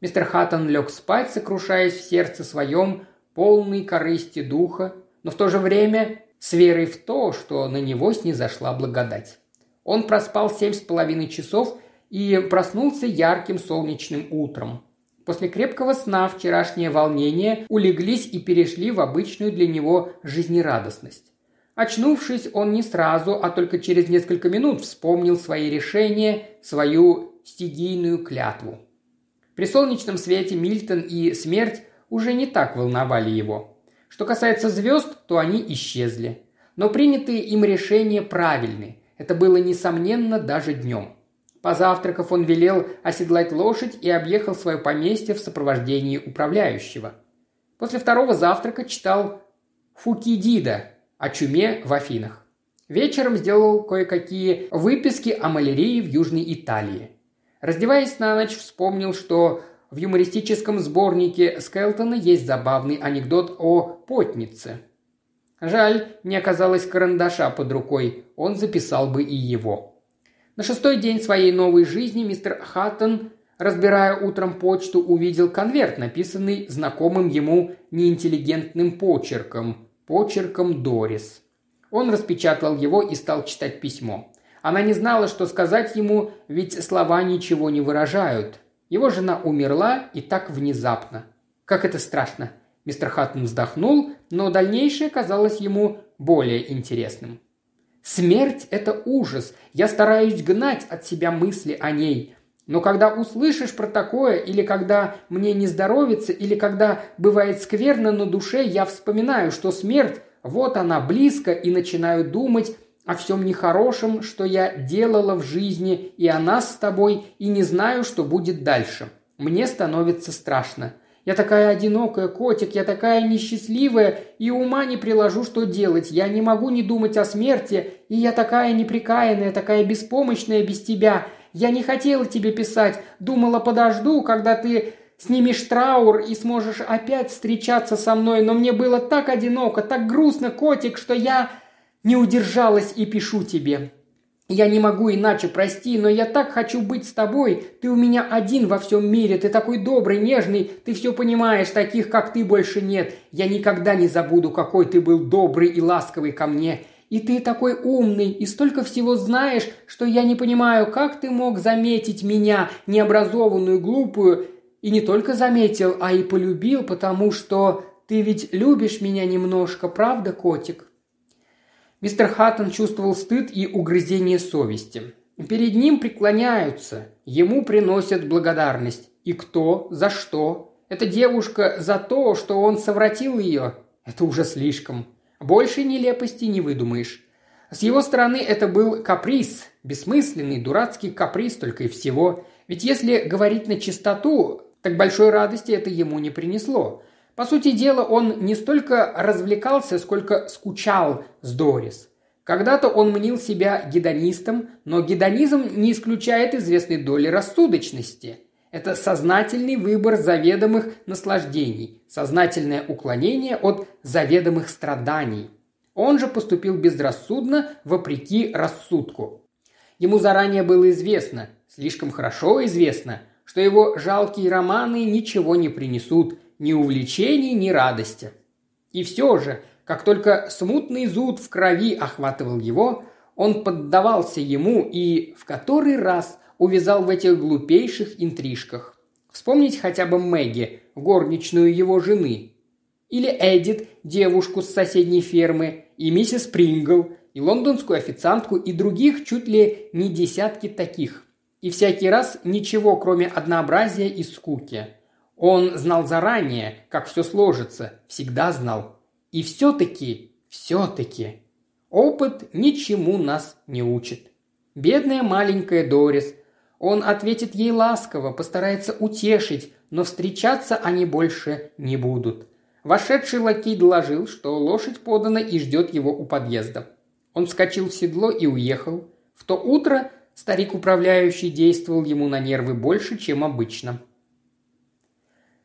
Мистер Хаттон лег спать, сокрушаясь в сердце своем, полной корысти духа, но в то же время с верой в то, что на него снизошла благодать. Он проспал семь с половиной часов и проснулся ярким солнечным утром. После крепкого сна вчерашнее волнение улеглись и перешли в обычную для него жизнерадостность. Очнувшись, он не сразу, а только через несколько минут вспомнил свои решения, свою стигийную клятву. При солнечном свете Мильтон и смерть уже не так волновали его. Что касается звезд, то они исчезли. Но принятые им решения правильны. Это было несомненно даже днем. Позавтракав, он велел оседлать лошадь и объехал свое поместье в сопровождении управляющего. После второго завтрака читал Фукидида о чуме в Афинах. Вечером сделал кое-какие выписки о малярии в Южной Италии. Раздеваясь на ночь, вспомнил, что в юмористическом сборнике Скелтона есть забавный анекдот о потнице. Жаль, не оказалось карандаша под рукой, он записал бы и его. На шестой день своей новой жизни мистер Хаттон, разбирая утром почту, увидел конверт, написанный знакомым ему неинтеллигентным почерком, почерком Дорис. Он распечатал его и стал читать письмо. Она не знала, что сказать ему, ведь слова ничего не выражают. Его жена умерла и так внезапно. Как это страшно. Мистер Хаттон вздохнул, но дальнейшее казалось ему более интересным. Смерть – это ужас. Я стараюсь гнать от себя мысли о ней. Но когда услышишь про такое, или когда мне не здоровится, или когда бывает скверно на душе, я вспоминаю, что смерть, вот она близко, и начинаю думать о всем нехорошем, что я делала в жизни и о нас с тобой, и не знаю, что будет дальше. Мне становится страшно. Я такая одинокая, котик, я такая несчастливая, и ума не приложу, что делать. Я не могу не думать о смерти, и я такая неприкаянная, такая беспомощная без тебя. Я не хотела тебе писать, думала, подожду, когда ты снимешь траур и сможешь опять встречаться со мной, но мне было так одиноко, так грустно, котик, что я не удержалась и пишу тебе. Я не могу иначе, прости, но я так хочу быть с тобой. Ты у меня один во всем мире, ты такой добрый, нежный, ты все понимаешь, таких, как ты, больше нет. Я никогда не забуду, какой ты был добрый и ласковый ко мне. И ты такой умный, и столько всего знаешь, что я не понимаю, как ты мог заметить меня, необразованную, глупую, и не только заметил, а и полюбил, потому что ты ведь любишь меня немножко, правда, котик?» Мистер Хаттон чувствовал стыд и угрызение совести. Перед ним преклоняются, ему приносят благодарность. И кто? За что? Эта девушка за то, что он совратил ее? Это уже слишком. Больше нелепости не выдумаешь. С его стороны это был каприз, бессмысленный, дурацкий каприз только и всего. Ведь если говорить на чистоту, так большой радости это ему не принесло. По сути дела, он не столько развлекался, сколько скучал с Дорис. Когда-то он мнил себя гедонистом, но гедонизм не исключает известной доли рассудочности. Это сознательный выбор заведомых наслаждений, сознательное уклонение от заведомых страданий. Он же поступил безрассудно, вопреки рассудку. Ему заранее было известно, слишком хорошо известно, что его жалкие романы ничего не принесут, ни увлечений, ни радости. И все же, как только смутный зуд в крови охватывал его, он поддавался ему и в который раз увязал в этих глупейших интрижках. Вспомнить хотя бы Мэгги, горничную его жены. Или Эдит, девушку с соседней фермы, и миссис Прингл, и лондонскую официантку, и других чуть ли не десятки таких. И всякий раз ничего, кроме однообразия и скуки. Он знал заранее, как все сложится, всегда знал. И все-таки, все-таки, опыт ничему нас не учит. Бедная маленькая Дорис. Он ответит ей ласково, постарается утешить, но встречаться они больше не будут. Вошедший лакей доложил, что лошадь подана и ждет его у подъезда. Он вскочил в седло и уехал. В то утро старик управляющий действовал ему на нервы больше, чем обычно.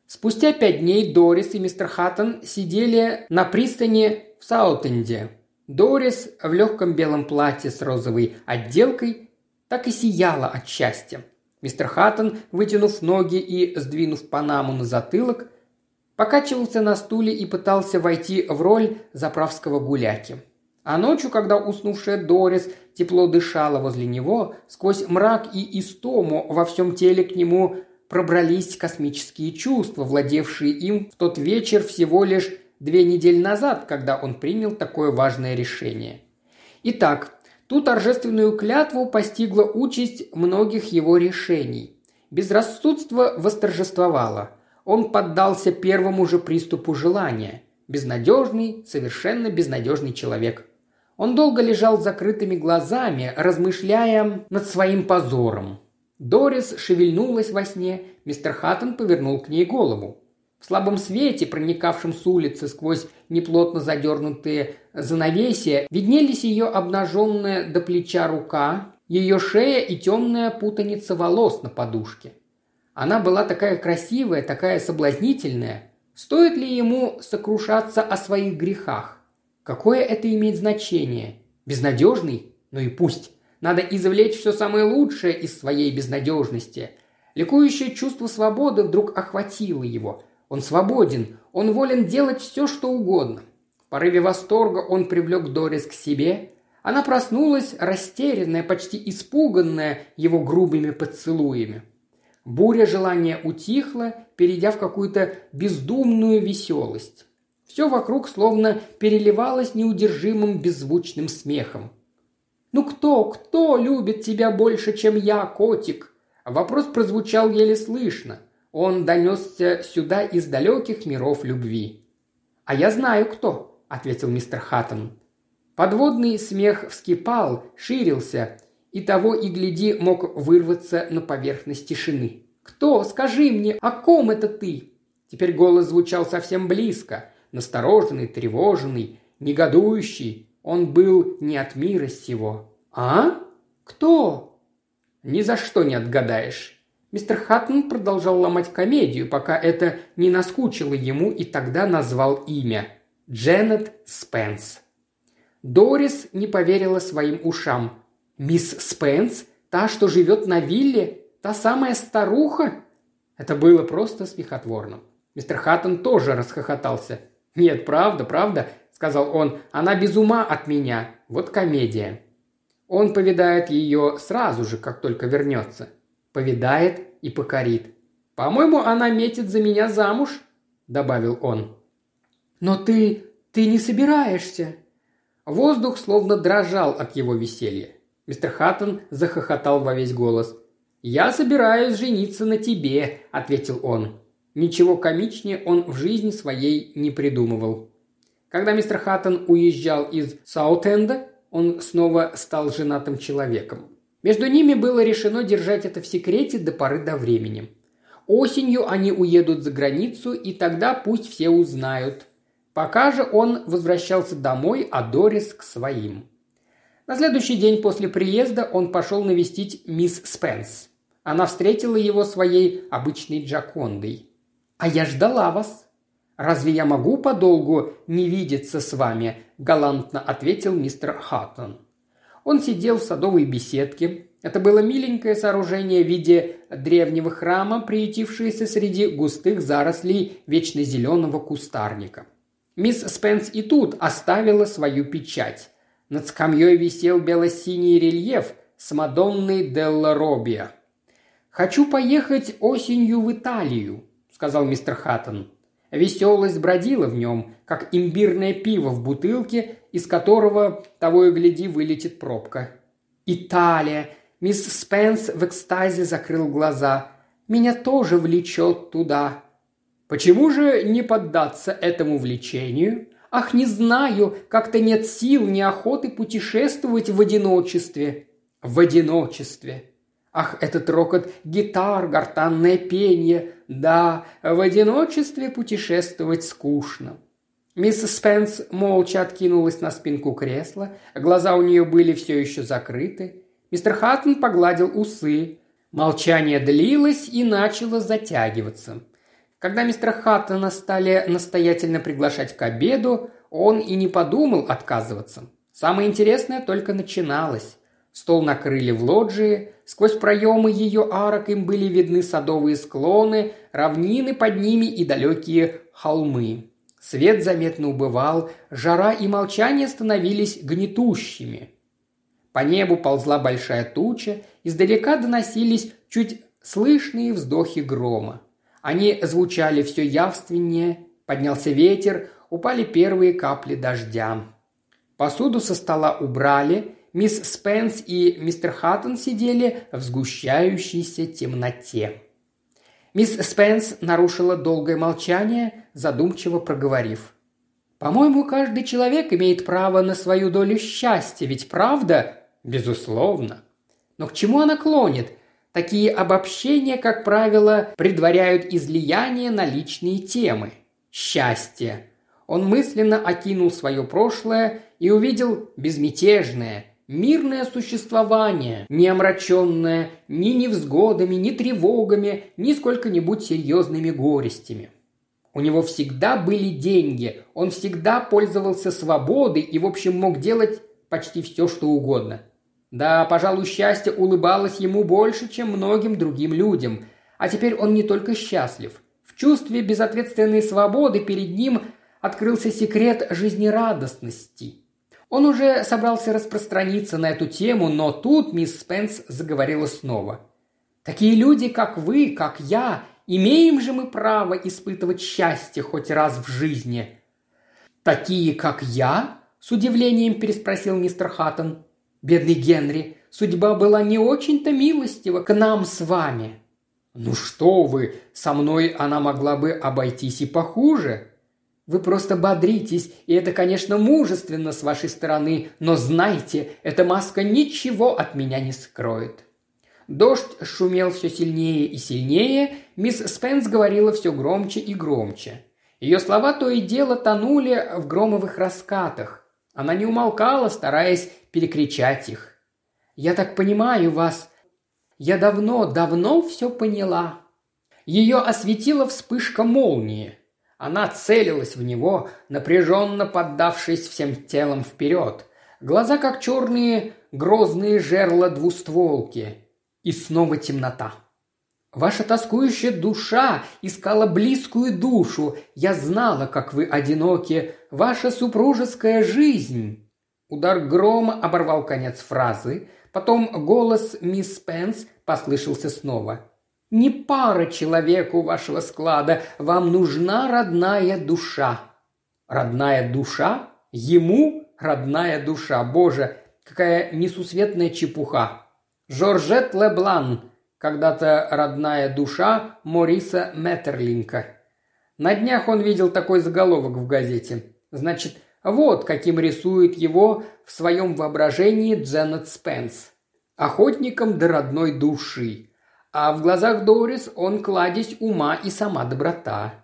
Спустя пять дней Дорис и мистер Хаттон сидели на пристани в Саутенде. Дорис в легком белом платье с розовой отделкой так и сияла от счастья. Мистер Хаттон, вытянув ноги и сдвинув панаму на затылок, покачивался на стуле и пытался войти в роль заправского гуляки. А ночью, когда уснувшая Дорис тепло дышала возле него, сквозь мрак и истому во всем теле к нему пробрались космические чувства, владевшие им в тот вечер всего лишь две недели назад, когда он принял такое важное решение. Итак, ту торжественную клятву постигла участь многих его решений. Безрассудство восторжествовало. Он поддался первому же приступу желания. Безнадежный, совершенно безнадежный человек. Он долго лежал с закрытыми глазами, размышляя над своим позором. Дорис шевельнулась во сне, мистер Хаттон повернул к ней голову. В слабом свете, проникавшем с улицы сквозь неплотно задернутые занавесия, виднелись ее обнаженная до плеча рука, ее шея и темная путаница волос на подушке. Она была такая красивая, такая соблазнительная. Стоит ли ему сокрушаться о своих грехах? Какое это имеет значение? Безнадежный? Ну и пусть. Надо извлечь все самое лучшее из своей безнадежности. Ликующее чувство свободы вдруг охватило его. Он свободен, он волен делать все, что угодно. В порыве восторга он привлек Дорис к себе. Она проснулась, растерянная, почти испуганная его грубыми поцелуями. Буря желания утихла, перейдя в какую-то бездумную веселость. Все вокруг словно переливалось неудержимым беззвучным смехом. «Ну кто, кто любит тебя больше, чем я, котик?» Вопрос прозвучал еле слышно. Он донесся сюда из далеких миров любви. «А я знаю, кто», — ответил мистер Хаттон. Подводный смех вскипал, ширился, и того и гляди мог вырваться на поверхность тишины. «Кто? Скажи мне, о ком это ты?» Теперь голос звучал совсем близко, настороженный, тревоженный, негодующий. Он был не от мира сего. «А? Кто?» «Ни за что не отгадаешь». Мистер Хаттон продолжал ломать комедию, пока это не наскучило ему, и тогда назвал имя. Дженнет Спенс. Дорис не поверила своим ушам. «Мисс Спенс? Та, что живет на вилле? Та самая старуха?» Это было просто смехотворно. Мистер Хаттон тоже расхохотался. «Нет, правда, правда», — сказал он, — «она без ума от меня. Вот комедия». Он повидает ее сразу же, как только вернется. Повидает и покорит. «По-моему, она метит за меня замуж», — добавил он. «Но ты... ты не собираешься?» Воздух словно дрожал от его веселья. Мистер Хаттон захохотал во весь голос. «Я собираюсь жениться на тебе», — ответил он. Ничего комичнее он в жизни своей не придумывал. Когда мистер Хаттон уезжал из Саутенда, он снова стал женатым человеком. Между ними было решено держать это в секрете до поры до времени. Осенью они уедут за границу, и тогда пусть все узнают. Пока же он возвращался домой, а Дорис к своим. На следующий день после приезда он пошел навестить мисс Спенс. Она встретила его своей обычной Джакондой. «А я ждала вас», «Разве я могу подолгу не видеться с вами?» – галантно ответил мистер Хаттон. Он сидел в садовой беседке. Это было миленькое сооружение в виде древнего храма, приютившееся среди густых зарослей вечно зеленого кустарника. Мисс Спенс и тут оставила свою печать. Над скамьей висел бело-синий рельеф с Мадонной Делла Робия. «Хочу поехать осенью в Италию», – сказал мистер Хаттон. Веселость бродила в нем, как имбирное пиво в бутылке, из которого, того и гляди, вылетит пробка. «Италия!» Мисс Спенс в экстазе закрыл глаза. «Меня тоже влечет туда». «Почему же не поддаться этому влечению?» Ах, не знаю, как-то нет сил, ни охоты путешествовать в одиночестве. В одиночестве. Ах, этот рокот гитар, гортанное пение. Да, в одиночестве путешествовать скучно. Мисс Спенс молча откинулась на спинку кресла, глаза у нее были все еще закрыты. Мистер Хаттон погладил усы. Молчание длилось и начало затягиваться. Когда мистера Хаттона стали настоятельно приглашать к обеду, он и не подумал отказываться. Самое интересное только начиналось. Стол накрыли в лоджии, сквозь проемы ее арок им были видны садовые склоны, равнины под ними и далекие холмы. Свет заметно убывал, жара и молчание становились гнетущими. По небу ползла большая туча, издалека доносились чуть слышные вздохи грома. Они звучали все явственнее, поднялся ветер, упали первые капли дождя. Посуду со стола убрали, мисс Спенс и мистер Хаттон сидели в сгущающейся темноте. Мисс Спенс нарушила долгое молчание, задумчиво проговорив. «По-моему, каждый человек имеет право на свою долю счастья, ведь правда?» «Безусловно». «Но к чему она клонит? Такие обобщения, как правило, предваряют излияние на личные темы. Счастье. Он мысленно окинул свое прошлое и увидел безмятежное, мирное существование, не омраченное ни невзгодами, ни тревогами, ни сколько-нибудь серьезными горестями. У него всегда были деньги, он всегда пользовался свободой и, в общем, мог делать почти все, что угодно – да, пожалуй, счастье улыбалось ему больше, чем многим другим людям. А теперь он не только счастлив. В чувстве безответственной свободы перед ним открылся секрет жизнерадостности. Он уже собрался распространиться на эту тему, но тут мисс Спенс заговорила снова. «Такие люди, как вы, как я, имеем же мы право испытывать счастье хоть раз в жизни?» «Такие, как я?» – с удивлением переспросил мистер Хаттон. Бедный Генри, судьба была не очень-то милостива к нам с вами». «Ну что вы, со мной она могла бы обойтись и похуже». Вы просто бодритесь, и это, конечно, мужественно с вашей стороны, но знайте, эта маска ничего от меня не скроет». Дождь шумел все сильнее и сильнее, мисс Спенс говорила все громче и громче. Ее слова то и дело тонули в громовых раскатах. Она не умолкала, стараясь перекричать их. «Я так понимаю вас. Я давно, давно все поняла». Ее осветила вспышка молнии. Она целилась в него, напряженно поддавшись всем телом вперед. Глаза, как черные грозные жерла двустволки. И снова темнота. Ваша тоскующая душа искала близкую душу. Я знала, как вы одиноки. Ваша супружеская жизнь. Удар грома оборвал конец фразы. Потом голос мисс Пенс послышался снова. «Не пара человеку вашего склада. Вам нужна родная душа». «Родная душа? Ему родная душа? Боже, какая несусветная чепуха!» Жоржет Леблан, когда-то родная душа Мориса Меттерлинка. На днях он видел такой заголовок в газете. Значит, вот каким рисует его в своем воображении Дженнет Спенс. Охотником до родной души. А в глазах Дорис он кладезь ума и сама доброта.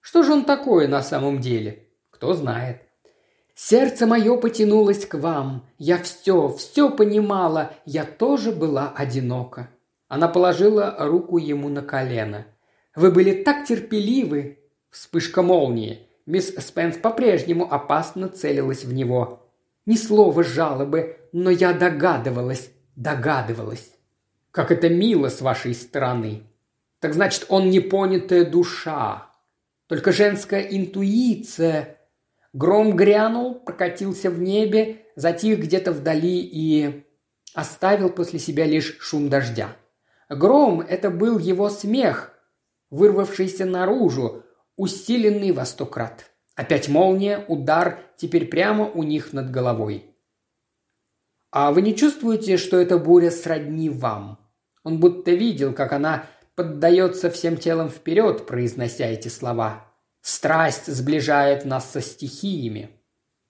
Что же он такое на самом деле? Кто знает. Сердце мое потянулось к вам. Я все, все понимала. Я тоже была одинока. Она положила руку ему на колено. «Вы были так терпеливы!» Вспышка молнии. Мисс Спенс по-прежнему опасно целилась в него. Ни слова жалобы, но я догадывалась, догадывалась. Как это мило с вашей стороны. Так значит, он непонятая душа. Только женская интуиция. Гром грянул, прокатился в небе, затих где-то вдали и оставил после себя лишь шум дождя. Гром – это был его смех, вырвавшийся наружу, усиленный во сто крат. Опять молния, удар, теперь прямо у них над головой. А вы не чувствуете, что эта буря сродни вам? Он будто видел, как она поддается всем телом вперед, произнося эти слова. Страсть сближает нас со стихиями.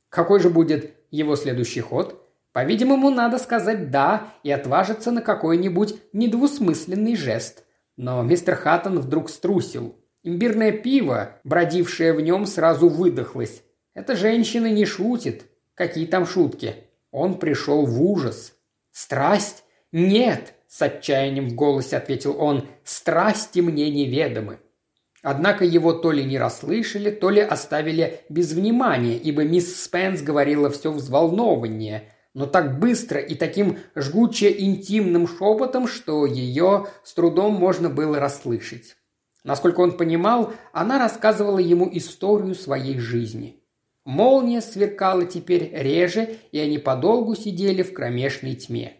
Какой же будет его следующий ход? По-видимому, надо сказать «да» и отважиться на какой-нибудь недвусмысленный жест. Но мистер Хаттон вдруг струсил. Имбирное пиво, бродившее в нем, сразу выдохлось. Эта женщина не шутит. Какие там шутки? Он пришел в ужас. «Страсть? Нет!» – с отчаянием в голосе ответил он. «Страсти мне неведомы». Однако его то ли не расслышали, то ли оставили без внимания, ибо мисс Спенс говорила все взволнованнее – но так быстро и таким жгуче интимным шепотом, что ее с трудом можно было расслышать. Насколько он понимал, она рассказывала ему историю своей жизни. Молния сверкала теперь реже, и они подолгу сидели в кромешной тьме.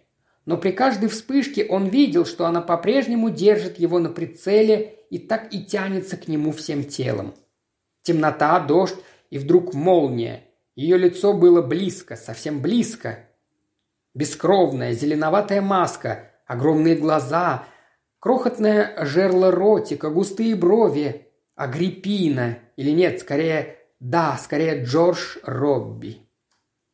Но при каждой вспышке он видел, что она по-прежнему держит его на прицеле и так и тянется к нему всем телом. Темнота, дождь и вдруг молния – ее лицо было близко, совсем близко. Бескровная, зеленоватая маска, огромные глаза, крохотное жерло ротика, густые брови. Агриппина. Или нет, скорее, да, скорее Джордж Робби.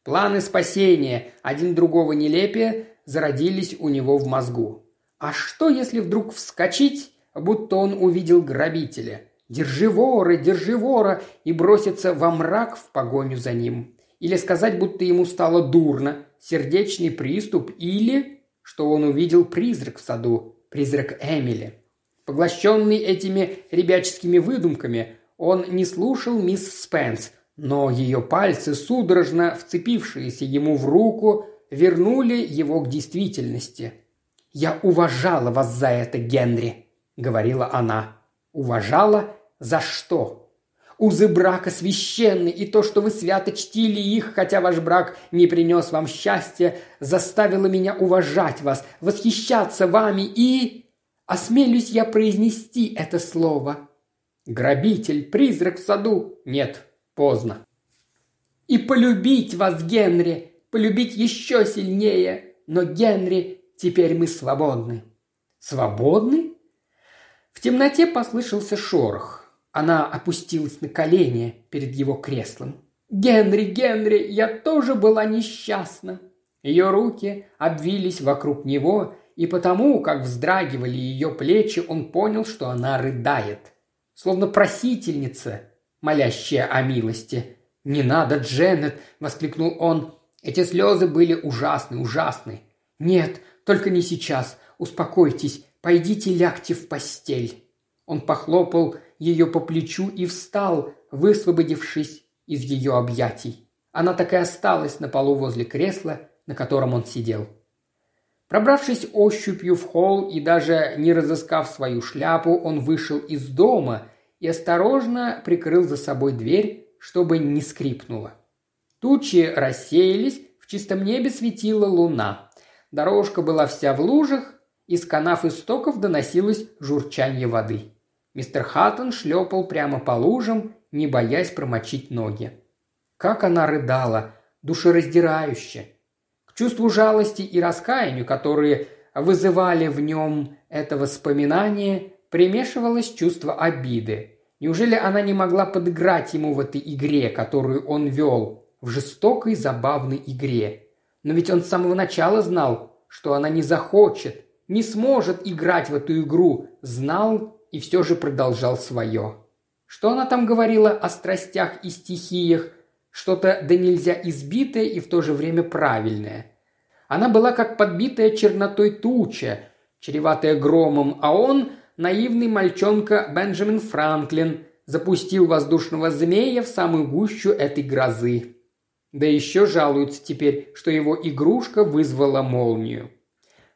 Планы спасения, один другого нелепее, зародились у него в мозгу. А что, если вдруг вскочить, будто он увидел грабителя? «Держи вора, держи вора!» и броситься во мрак в погоню за ним. Или сказать, будто ему стало дурно, сердечный приступ, или что он увидел призрак в саду, призрак Эмили. Поглощенный этими ребяческими выдумками, он не слушал мисс Спенс, но ее пальцы, судорожно вцепившиеся ему в руку, вернули его к действительности. «Я уважала вас за это, Генри», — говорила она. «Уважала за что? Узы брака священны, и то, что вы свято чтили их, хотя ваш брак не принес вам счастья, заставило меня уважать вас, восхищаться вами и... Осмелюсь я произнести это слово. Грабитель, призрак в саду. Нет, поздно. И полюбить вас, Генри, полюбить еще сильнее. Но, Генри, теперь мы свободны. Свободны? В темноте послышался шорох. Она опустилась на колени перед его креслом. «Генри, Генри, я тоже была несчастна!» Ее руки обвились вокруг него, и потому, как вздрагивали ее плечи, он понял, что она рыдает. Словно просительница, молящая о милости. «Не надо, Дженнет!» – воскликнул он. Эти слезы были ужасны, ужасны. «Нет, только не сейчас. Успокойтесь. Пойдите лягте в постель». Он похлопал ее по плечу и встал, высвободившись из ее объятий. Она так и осталась на полу возле кресла, на котором он сидел. Пробравшись ощупью в холл и даже не разыскав свою шляпу, он вышел из дома и осторожно прикрыл за собой дверь, чтобы не скрипнула. Тучи рассеялись, в чистом небе светила луна. Дорожка была вся в лужах, из канав и стоков доносилось журчание воды. Мистер Хаттон шлепал прямо по лужам, не боясь промочить ноги. Как она рыдала, душераздирающе. К чувству жалости и раскаянию, которые вызывали в нем это воспоминание, примешивалось чувство обиды. Неужели она не могла подыграть ему в этой игре, которую он вел, в жестокой забавной игре? Но ведь он с самого начала знал, что она не захочет, не сможет играть в эту игру, знал и все же продолжал свое. Что она там говорила о страстях и стихиях, что-то да нельзя избитое и в то же время правильное. Она была как подбитая чернотой туча, чреватая громом, а он, наивный мальчонка Бенджамин Франклин, запустил воздушного змея в самую гущу этой грозы. Да еще жалуются теперь, что его игрушка вызвала молнию.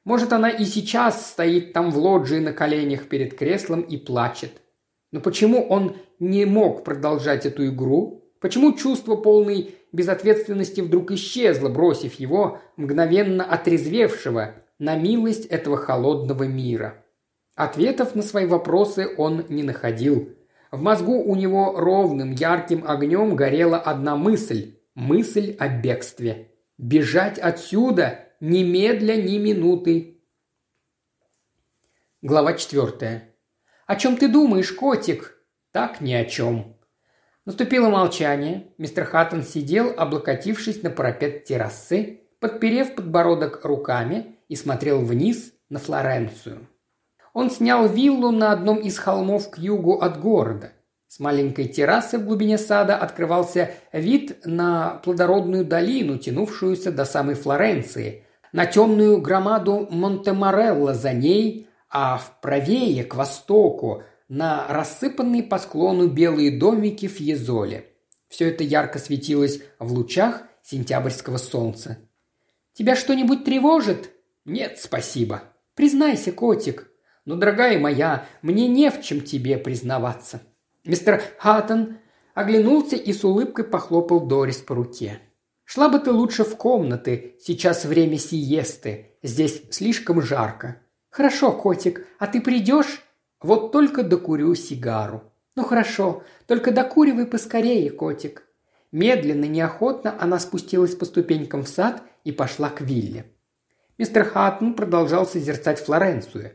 Может, она и сейчас стоит там в лоджии на коленях перед креслом и плачет. Но почему он не мог продолжать эту игру? Почему чувство полной безответственности вдруг исчезло, бросив его, мгновенно отрезвевшего, на милость этого холодного мира? Ответов на свои вопросы он не находил. В мозгу у него ровным ярким огнем горела одна мысль – мысль о бегстве. Бежать отсюда немедля ни минуты. Глава четвертая. «О чем ты думаешь, котик?» «Так ни о чем». Наступило молчание. Мистер Хаттон сидел, облокотившись на парапет террасы, подперев подбородок руками и смотрел вниз на Флоренцию. Он снял виллу на одном из холмов к югу от города. С маленькой террасы в глубине сада открывался вид на плодородную долину, тянувшуюся до самой Флоренции, на темную громаду Монтеморелло за ней, а в правее, к востоку, на рассыпанные по склону белые домики Фьезоли. Все это ярко светилось в лучах сентябрьского солнца. «Тебя что-нибудь тревожит?» «Нет, спасибо». «Признайся, котик». «Ну, дорогая моя, мне не в чем тебе признаваться». Мистер Хаттон оглянулся и с улыбкой похлопал Дорис по руке. Шла бы ты лучше в комнаты, сейчас время сиесты, здесь слишком жарко. Хорошо, котик, а ты придешь? Вот только докурю сигару. Ну хорошо, только докуривай поскорее, котик. Медленно, неохотно она спустилась по ступенькам в сад и пошла к вилле. Мистер Хаттон продолжал созерцать Флоренцию.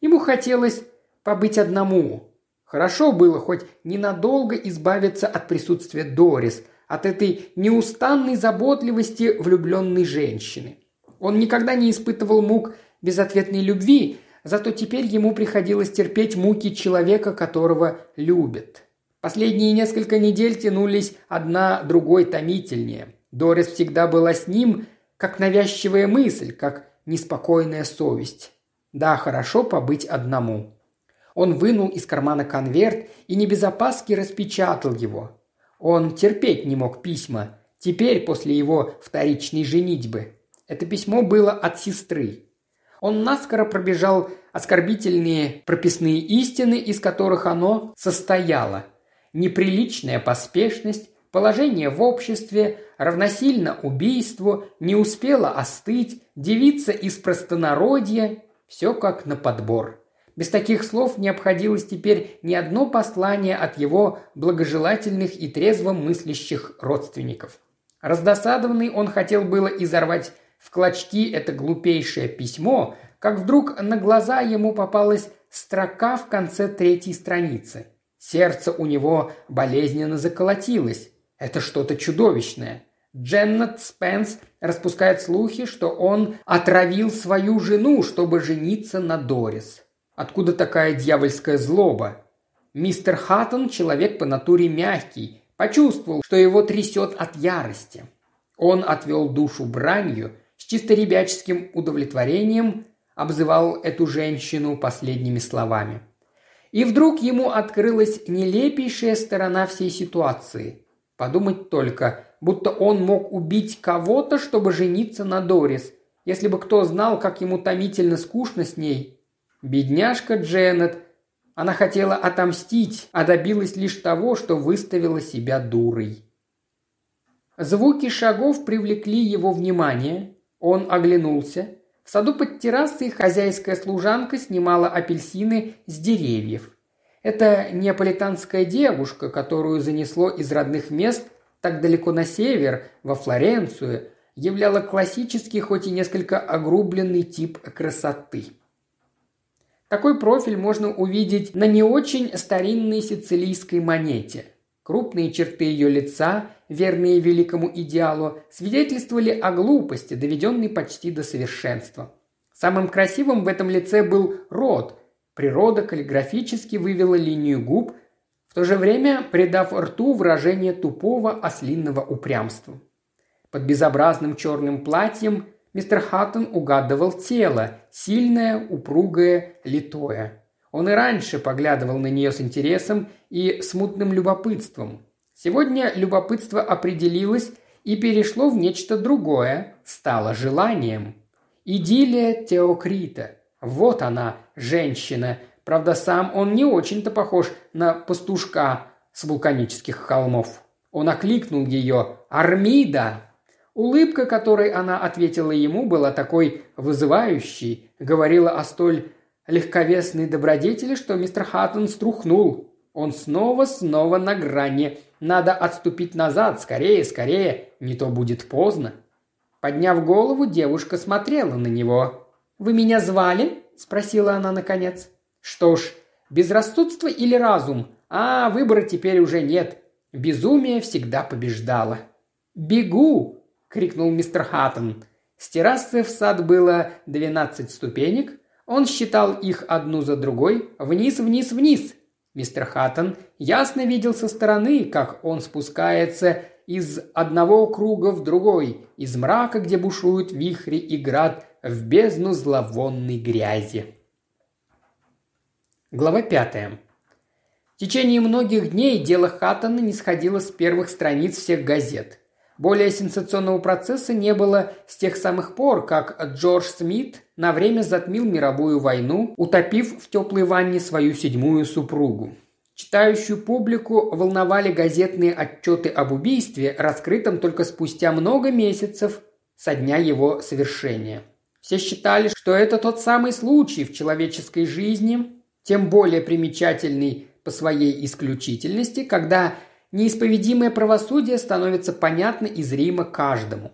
Ему хотелось побыть одному. Хорошо было хоть ненадолго избавиться от присутствия Дорис – от этой неустанной заботливости влюбленной женщины. Он никогда не испытывал мук безответной любви, зато теперь ему приходилось терпеть муки человека, которого любят. Последние несколько недель тянулись одна другой томительнее. Дорис всегда была с ним, как навязчивая мысль, как неспокойная совесть. Да, хорошо побыть одному. Он вынул из кармана конверт и не без опаски распечатал его. Он терпеть не мог письма, теперь после его вторичной женитьбы. Это письмо было от сестры. Он наскоро пробежал оскорбительные прописные истины, из которых оно состояло. Неприличная поспешность, положение в обществе, равносильно убийству, не успела остыть, девица из простонародья – все как на подбор. Без таких слов не обходилось теперь ни одно послание от его благожелательных и трезво мыслящих родственников. Раздосадованный он хотел было изорвать в клочки это глупейшее письмо, как вдруг на глаза ему попалась строка в конце третьей страницы. Сердце у него болезненно заколотилось. Это что-то чудовищное. Дженнет Спенс распускает слухи, что он отравил свою жену, чтобы жениться на Дорис. Откуда такая дьявольская злоба? Мистер Хаттон – человек по натуре мягкий, почувствовал, что его трясет от ярости. Он отвел душу бранью, с чисто ребяческим удовлетворением обзывал эту женщину последними словами. И вдруг ему открылась нелепейшая сторона всей ситуации. Подумать только, будто он мог убить кого-то, чтобы жениться на Дорис, если бы кто знал, как ему томительно скучно с ней. Бедняжка Дженнет. Она хотела отомстить, а добилась лишь того, что выставила себя дурой. Звуки шагов привлекли его внимание. Он оглянулся. В саду под террасой хозяйская служанка снимала апельсины с деревьев. Это неаполитанская девушка, которую занесло из родных мест так далеко на север, во Флоренцию, являла классический, хоть и несколько огрубленный тип красоты. Такой профиль можно увидеть на не очень старинной сицилийской монете. Крупные черты ее лица, верные великому идеалу, свидетельствовали о глупости, доведенной почти до совершенства. Самым красивым в этом лице был рот. Природа каллиграфически вывела линию губ, в то же время придав рту выражение тупого ослинного упрямства. Под безобразным черным платьем мистер Хаттон угадывал тело, сильное, упругое, литое. Он и раньше поглядывал на нее с интересом и смутным любопытством. Сегодня любопытство определилось и перешло в нечто другое, стало желанием. Идиллия Теокрита. Вот она, женщина. Правда, сам он не очень-то похож на пастушка с вулканических холмов. Он окликнул ее «Армида!» Улыбка, которой она ответила ему, была такой вызывающей, говорила о столь легковесной добродетели, что мистер Хаттон струхнул. Он снова-снова на грани. Надо отступить назад, скорее, скорее, не то будет поздно. Подняв голову, девушка смотрела на него. «Вы меня звали?» – спросила она наконец. «Что ж, безрассудство или разум? А, выбора теперь уже нет. Безумие всегда побеждало». «Бегу!» – крикнул мистер Хаттон. С террасы в сад было двенадцать ступенек. Он считал их одну за другой. Вниз, вниз, вниз. Мистер Хаттон ясно видел со стороны, как он спускается из одного круга в другой, из мрака, где бушуют вихри и град, в бездну зловонной грязи. Глава пятая. В течение многих дней дело Хаттона не сходило с первых страниц всех газет – более сенсационного процесса не было с тех самых пор, как Джордж Смит на время затмил мировую войну, утопив в теплой ванне свою седьмую супругу. Читающую публику волновали газетные отчеты об убийстве, раскрытом только спустя много месяцев со дня его совершения. Все считали, что это тот самый случай в человеческой жизни, тем более примечательный по своей исключительности, когда неисповедимое правосудие становится понятно и зримо каждому.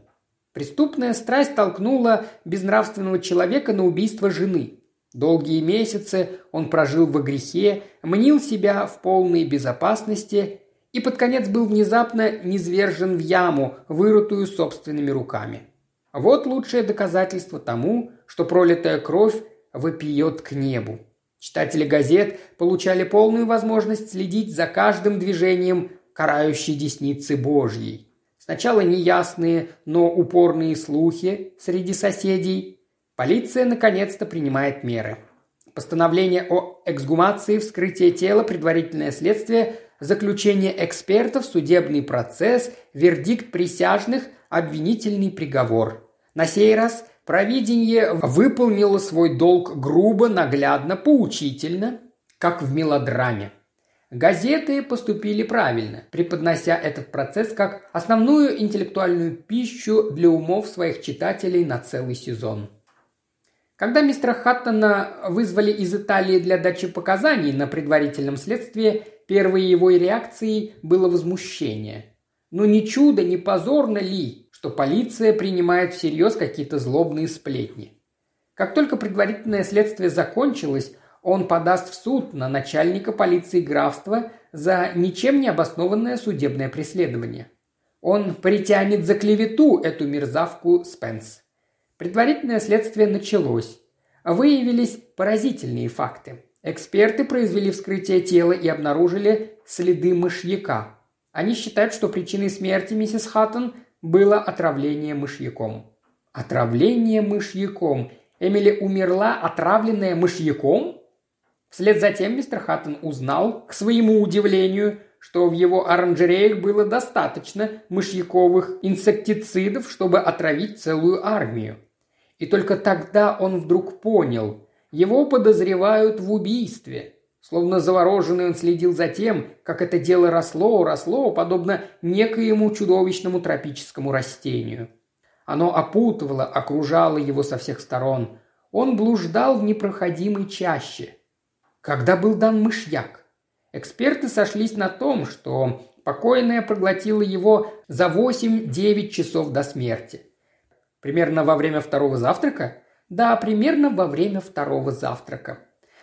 Преступная страсть толкнула безнравственного человека на убийство жены. Долгие месяцы он прожил во грехе, мнил себя в полной безопасности и под конец был внезапно низвержен в яму, вырытую собственными руками. Вот лучшее доказательство тому, что пролитая кровь вопиет к небу. Читатели газет получали полную возможность следить за каждым движением карающей десницы Божьей. Сначала неясные, но упорные слухи среди соседей. Полиция наконец-то принимает меры. Постановление о эксгумации, вскрытие тела, предварительное следствие, заключение экспертов, судебный процесс, вердикт присяжных, обвинительный приговор. На сей раз провидение выполнило свой долг грубо, наглядно, поучительно, как в мелодраме. Газеты поступили правильно, преподнося этот процесс как основную интеллектуальную пищу для умов своих читателей на целый сезон. Когда мистера Хаттона вызвали из Италии для дачи показаний на предварительном следствии, первой его реакцией было возмущение. Но ни чудо, ни позорно ли, что полиция принимает всерьез какие-то злобные сплетни. Как только предварительное следствие закончилось, он подаст в суд на начальника полиции графства за ничем не обоснованное судебное преследование. Он притянет за клевету эту мерзавку Спенс. Предварительное следствие началось. Выявились поразительные факты. Эксперты произвели вскрытие тела и обнаружили следы мышьяка. Они считают, что причиной смерти миссис Хаттон было отравление мышьяком. Отравление мышьяком. Эмили умерла, отравленная мышьяком? Вслед за тем мистер Хаттон узнал, к своему удивлению, что в его оранжереях было достаточно мышьяковых инсектицидов, чтобы отравить целую армию. И только тогда он вдруг понял, его подозревают в убийстве. Словно завороженный он следил за тем, как это дело росло, росло, подобно некоему чудовищному тропическому растению. Оно опутывало, окружало его со всех сторон. Он блуждал в непроходимой чаще. Когда был дан мышьяк? Эксперты сошлись на том, что покойная проглотила его за 8-9 часов до смерти – Примерно во время второго завтрака? Да, примерно во время второго завтрака.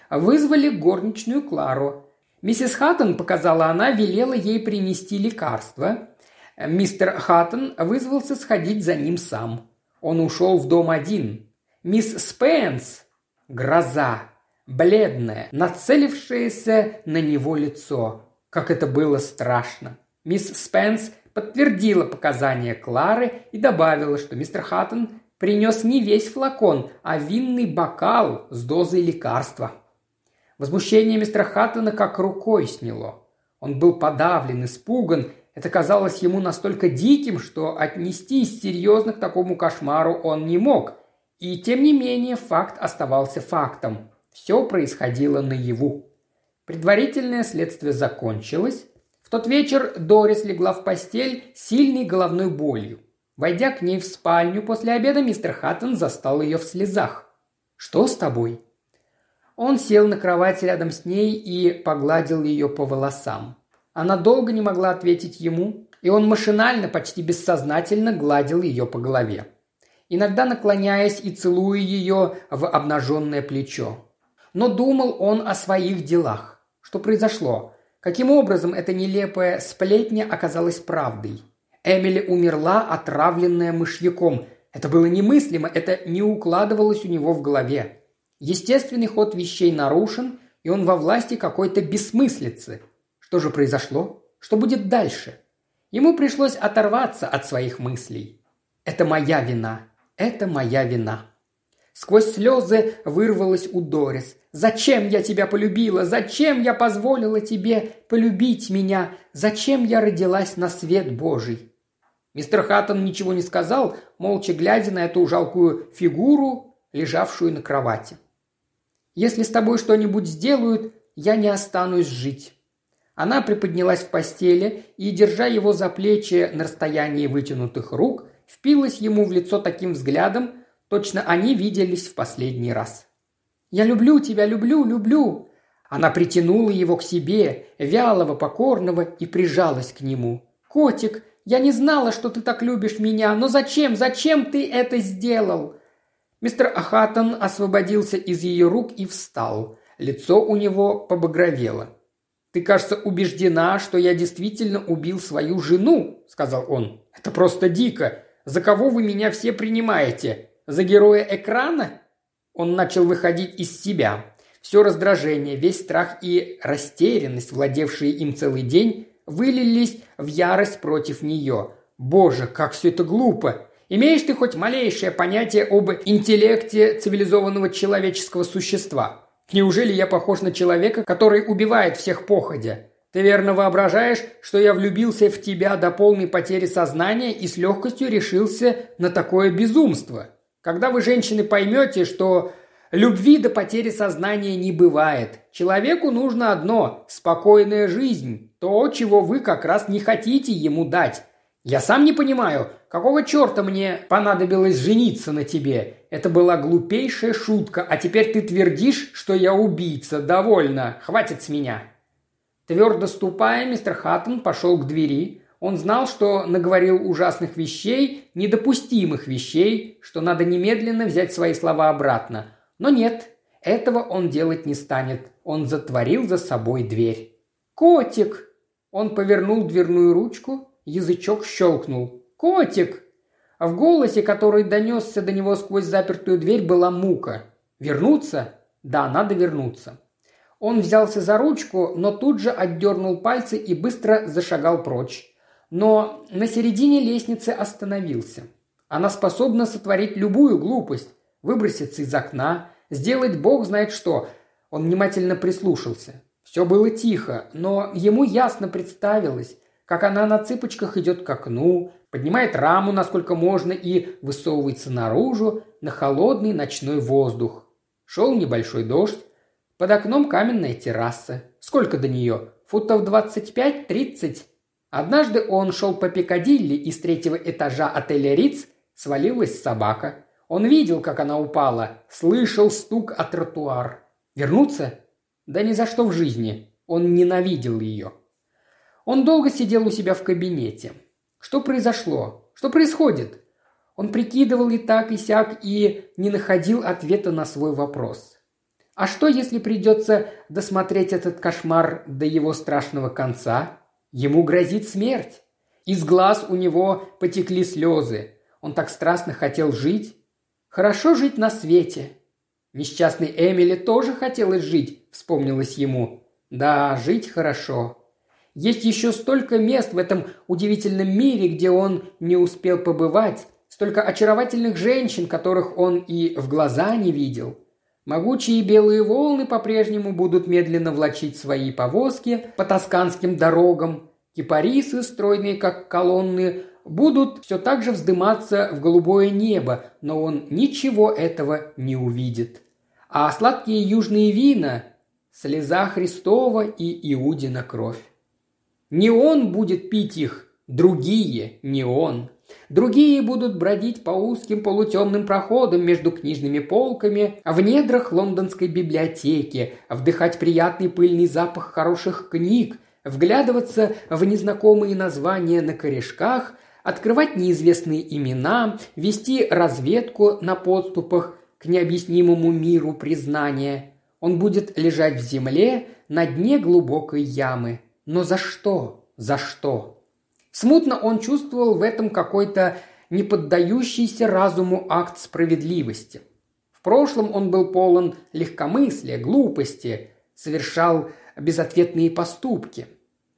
Вызвали горничную Клару. Миссис Хаттон, показала она, велела ей принести лекарство. Мистер Хаттон вызвался сходить за ним сам. Он ушел в дом один. Мисс Спенс, гроза, бледная, нацелившаяся на него лицо. Как это было страшно. Мисс Спенс подтвердила показания Клары и добавила, что мистер Хаттон принес не весь флакон, а винный бокал с дозой лекарства. Возмущение мистера Хаттона как рукой сняло. Он был подавлен, испуган. Это казалось ему настолько диким, что отнестись серьезно к такому кошмару он не мог. И тем не менее факт оставался фактом. Все происходило наяву. Предварительное следствие закончилось, в тот вечер Дорис легла в постель с сильной головной болью. Войдя к ней в спальню после обеда, мистер Хаттон застал ее в слезах. «Что с тобой?» Он сел на кровать рядом с ней и погладил ее по волосам. Она долго не могла ответить ему, и он машинально, почти бессознательно гладил ее по голове. Иногда наклоняясь и целуя ее в обнаженное плечо. Но думал он о своих делах. Что произошло? Каким образом эта нелепая сплетня оказалась правдой? Эмили умерла, отравленная мышьяком. Это было немыслимо, это не укладывалось у него в голове. Естественный ход вещей нарушен, и он во власти какой-то бессмыслицы. Что же произошло? Что будет дальше? Ему пришлось оторваться от своих мыслей. Это моя вина. Это моя вина. Сквозь слезы вырвалась у Дорис. «Зачем я тебя полюбила? Зачем я позволила тебе полюбить меня? Зачем я родилась на свет Божий?» Мистер Хаттон ничего не сказал, молча глядя на эту жалкую фигуру, лежавшую на кровати. «Если с тобой что-нибудь сделают, я не останусь жить». Она приподнялась в постели и, держа его за плечи на расстоянии вытянутых рук, впилась ему в лицо таким взглядом, Точно они виделись в последний раз. «Я люблю тебя, люблю, люблю!» Она притянула его к себе, вялого, покорного, и прижалась к нему. «Котик, я не знала, что ты так любишь меня, но зачем, зачем ты это сделал?» Мистер Ахатон освободился из ее рук и встал. Лицо у него побагровело. «Ты, кажется, убеждена, что я действительно убил свою жену», — сказал он. «Это просто дико. За кого вы меня все принимаете? За героя экрана? Он начал выходить из себя. Все раздражение, весь страх и растерянность, владевшие им целый день, вылились в ярость против нее. Боже, как все это глупо! Имеешь ты хоть малейшее понятие об интеллекте цивилизованного человеческого существа? Неужели я похож на человека, который убивает всех походя? Ты верно воображаешь, что я влюбился в тебя до полной потери сознания и с легкостью решился на такое безумство? Когда вы, женщины, поймете, что любви до потери сознания не бывает, человеку нужно одно – спокойная жизнь, то, чего вы как раз не хотите ему дать. Я сам не понимаю, какого черта мне понадобилось жениться на тебе? Это была глупейшая шутка, а теперь ты твердишь, что я убийца. Довольно, хватит с меня». Твердо ступая, мистер Хаттон пошел к двери, он знал, что наговорил ужасных вещей, недопустимых вещей, что надо немедленно взять свои слова обратно. Но нет, Этого он делать не станет. Он затворил за собой дверь. «Котик!» Он повернул дверную ручку, язычок щелкнул. «Котик!» В голосе, который донесся до него сквозь запертую дверь, была мука. «Вернуться? Да, надо вернуться». Он взялся за ручку, но тут же отдернул пальцы и быстро зашагал прочь. Но на середине лестницы остановился. Она способна сотворить любую глупость, выброситься из окна, сделать бог знает что. Он внимательно прислушался. Все было тихо, но ему ясно представилось, как она на цыпочках идет к окну, поднимает раму, насколько можно, и высовывается наружу на холодный ночной воздух. Шел небольшой дождь, под окном каменная терраса. Сколько до нее? Футов двадцать пять-тридцать? Однажды он шел по Пикадилли, и с третьего этажа отеля Риц свалилась собака. Он видел, как она упала, слышал стук о тротуар. Вернуться? Да ни за что в жизни. Он ненавидел ее. Он долго сидел у себя в кабинете. Что произошло? Что происходит? Он прикидывал и так, и сяк, и не находил ответа на свой вопрос. А что, если придется досмотреть этот кошмар до его страшного конца? Ему грозит смерть. Из глаз у него потекли слезы. Он так страстно хотел жить. Хорошо жить на свете. Несчастной Эмили тоже хотелось жить, вспомнилось ему. Да, жить хорошо. Есть еще столько мест в этом удивительном мире, где он не успел побывать, столько очаровательных женщин, которых он и в глаза не видел. Могучие белые волны по-прежнему будут медленно влачить свои повозки по тосканским дорогам. Кипарисы, стройные как колонны, будут все так же вздыматься в голубое небо, но он ничего этого не увидит. А сладкие южные вина – слеза Христова и Иудина кровь. Не он будет пить их, другие, не он. Другие будут бродить по узким полутемным проходам между книжными полками, в недрах лондонской библиотеки, вдыхать приятный пыльный запах хороших книг, вглядываться в незнакомые названия на корешках, открывать неизвестные имена, вести разведку на подступах к необъяснимому миру признания. Он будет лежать в земле на дне глубокой ямы – но за что? За что? Смутно он чувствовал в этом какой-то неподдающийся разуму акт справедливости. В прошлом он был полон легкомыслия, глупости, совершал безответные поступки.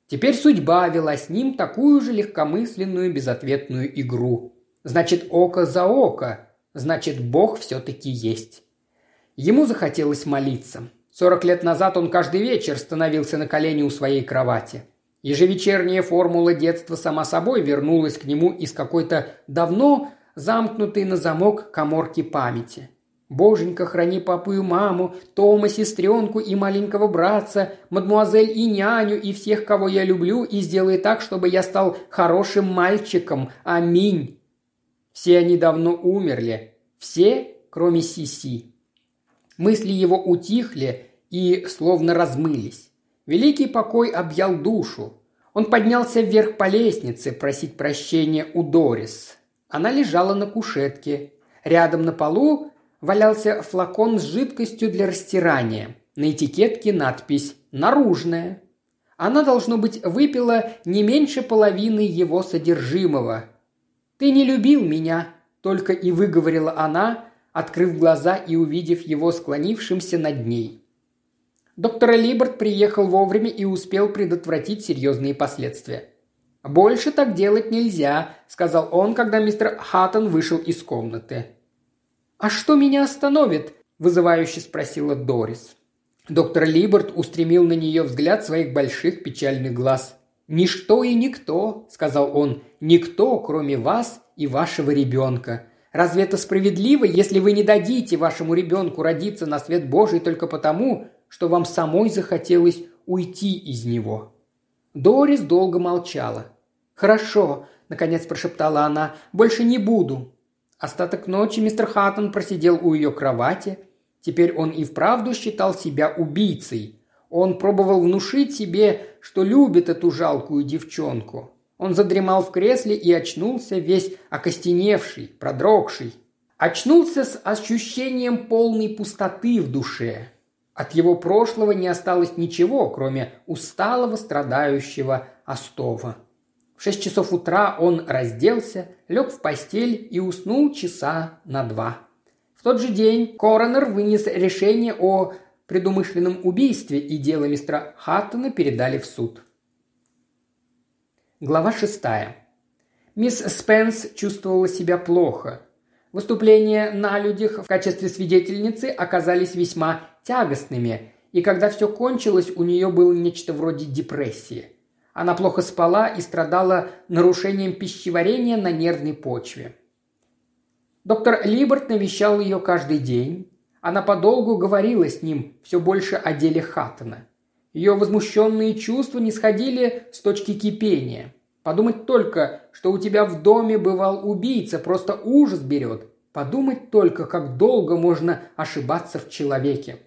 Теперь судьба вела с ним такую же легкомысленную безответную игру. Значит, око за око, значит, Бог все-таки есть. Ему захотелось молиться – Сорок лет назад он каждый вечер становился на колени у своей кровати. Ежевечерняя формула детства сама собой вернулась к нему из какой-то давно замкнутой на замок коморки памяти. Боженька, храни папу и маму, Тома, сестренку и маленького братца, мадмуазель и няню, и всех, кого я люблю, и сделай так, чтобы я стал хорошим мальчиком. Аминь. Все они давно умерли. Все, кроме Сиси. Мысли его утихли и словно размылись. Великий покой объял душу. Он поднялся вверх по лестнице просить прощения у Дорис. Она лежала на кушетке. Рядом на полу валялся флакон с жидкостью для растирания. На этикетке надпись «Наружная». Она, должно быть, выпила не меньше половины его содержимого. «Ты не любил меня», – только и выговорила она, открыв глаза и увидев его склонившимся над ней. Доктор Либерт приехал вовремя и успел предотвратить серьезные последствия. «Больше так делать нельзя», – сказал он, когда мистер Хаттон вышел из комнаты. «А что меня остановит?» – вызывающе спросила Дорис. Доктор Либерт устремил на нее взгляд своих больших печальных глаз. «Ничто и никто», – сказал он, – «никто, кроме вас и вашего ребенка. Разве это справедливо, если вы не дадите вашему ребенку родиться на свет Божий только потому, что вам самой захотелось уйти из него?» Дорис долго молчала. «Хорошо», – наконец прошептала она, – «больше не буду». Остаток ночи мистер Хаттон просидел у ее кровати. Теперь он и вправду считал себя убийцей. Он пробовал внушить себе, что любит эту жалкую девчонку. Он задремал в кресле и очнулся весь окостеневший, продрогший. очнулся с ощущением полной пустоты в душе. От его прошлого не осталось ничего, кроме усталого, страдающего Остова. В шесть часов утра он разделся, лег в постель и уснул часа на два. В тот же день коронер вынес решение о предумышленном убийстве, и дело мистера Хаттона передали в суд. Глава шестая. Мисс Спенс чувствовала себя плохо. Выступления на людях в качестве свидетельницы оказались весьма тягостными, и когда все кончилось, у нее было нечто вроде депрессии. Она плохо спала и страдала нарушением пищеварения на нервной почве. Доктор Либерт навещал ее каждый день. Она подолгу говорила с ним все больше о деле Хаттона. Ее возмущенные чувства не сходили с точки кипения. Подумать только, что у тебя в доме бывал убийца, просто ужас берет. Подумать только, как долго можно ошибаться в человеке.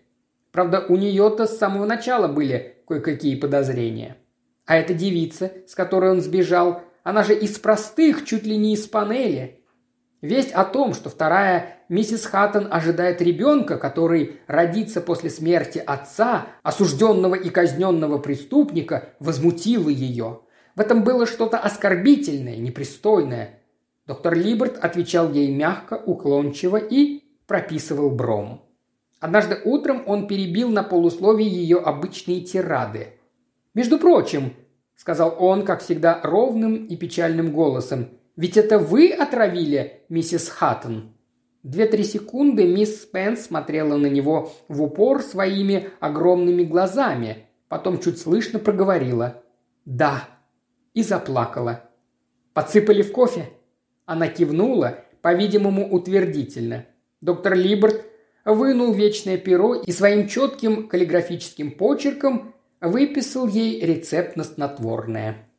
Правда, у нее-то с самого начала были кое-какие подозрения. А эта девица, с которой он сбежал, она же из простых, чуть ли не из панели. Весть о том, что вторая миссис Хаттон ожидает ребенка, который родится после смерти отца, осужденного и казненного преступника, возмутила ее. В этом было что-то оскорбительное, непристойное. Доктор Либерт отвечал ей мягко, уклончиво и прописывал бром. Однажды утром он перебил на полусловие ее обычные тирады. «Между прочим», — сказал он, как всегда, ровным и печальным голосом, ведь это вы отравили миссис Хаттон?» Две-три секунды мисс Спенс смотрела на него в упор своими огромными глазами, потом чуть слышно проговорила «Да» и заплакала. «Подсыпали в кофе?» Она кивнула, по-видимому, утвердительно. Доктор Либерт вынул вечное перо и своим четким каллиграфическим почерком выписал ей рецепт на снотворное –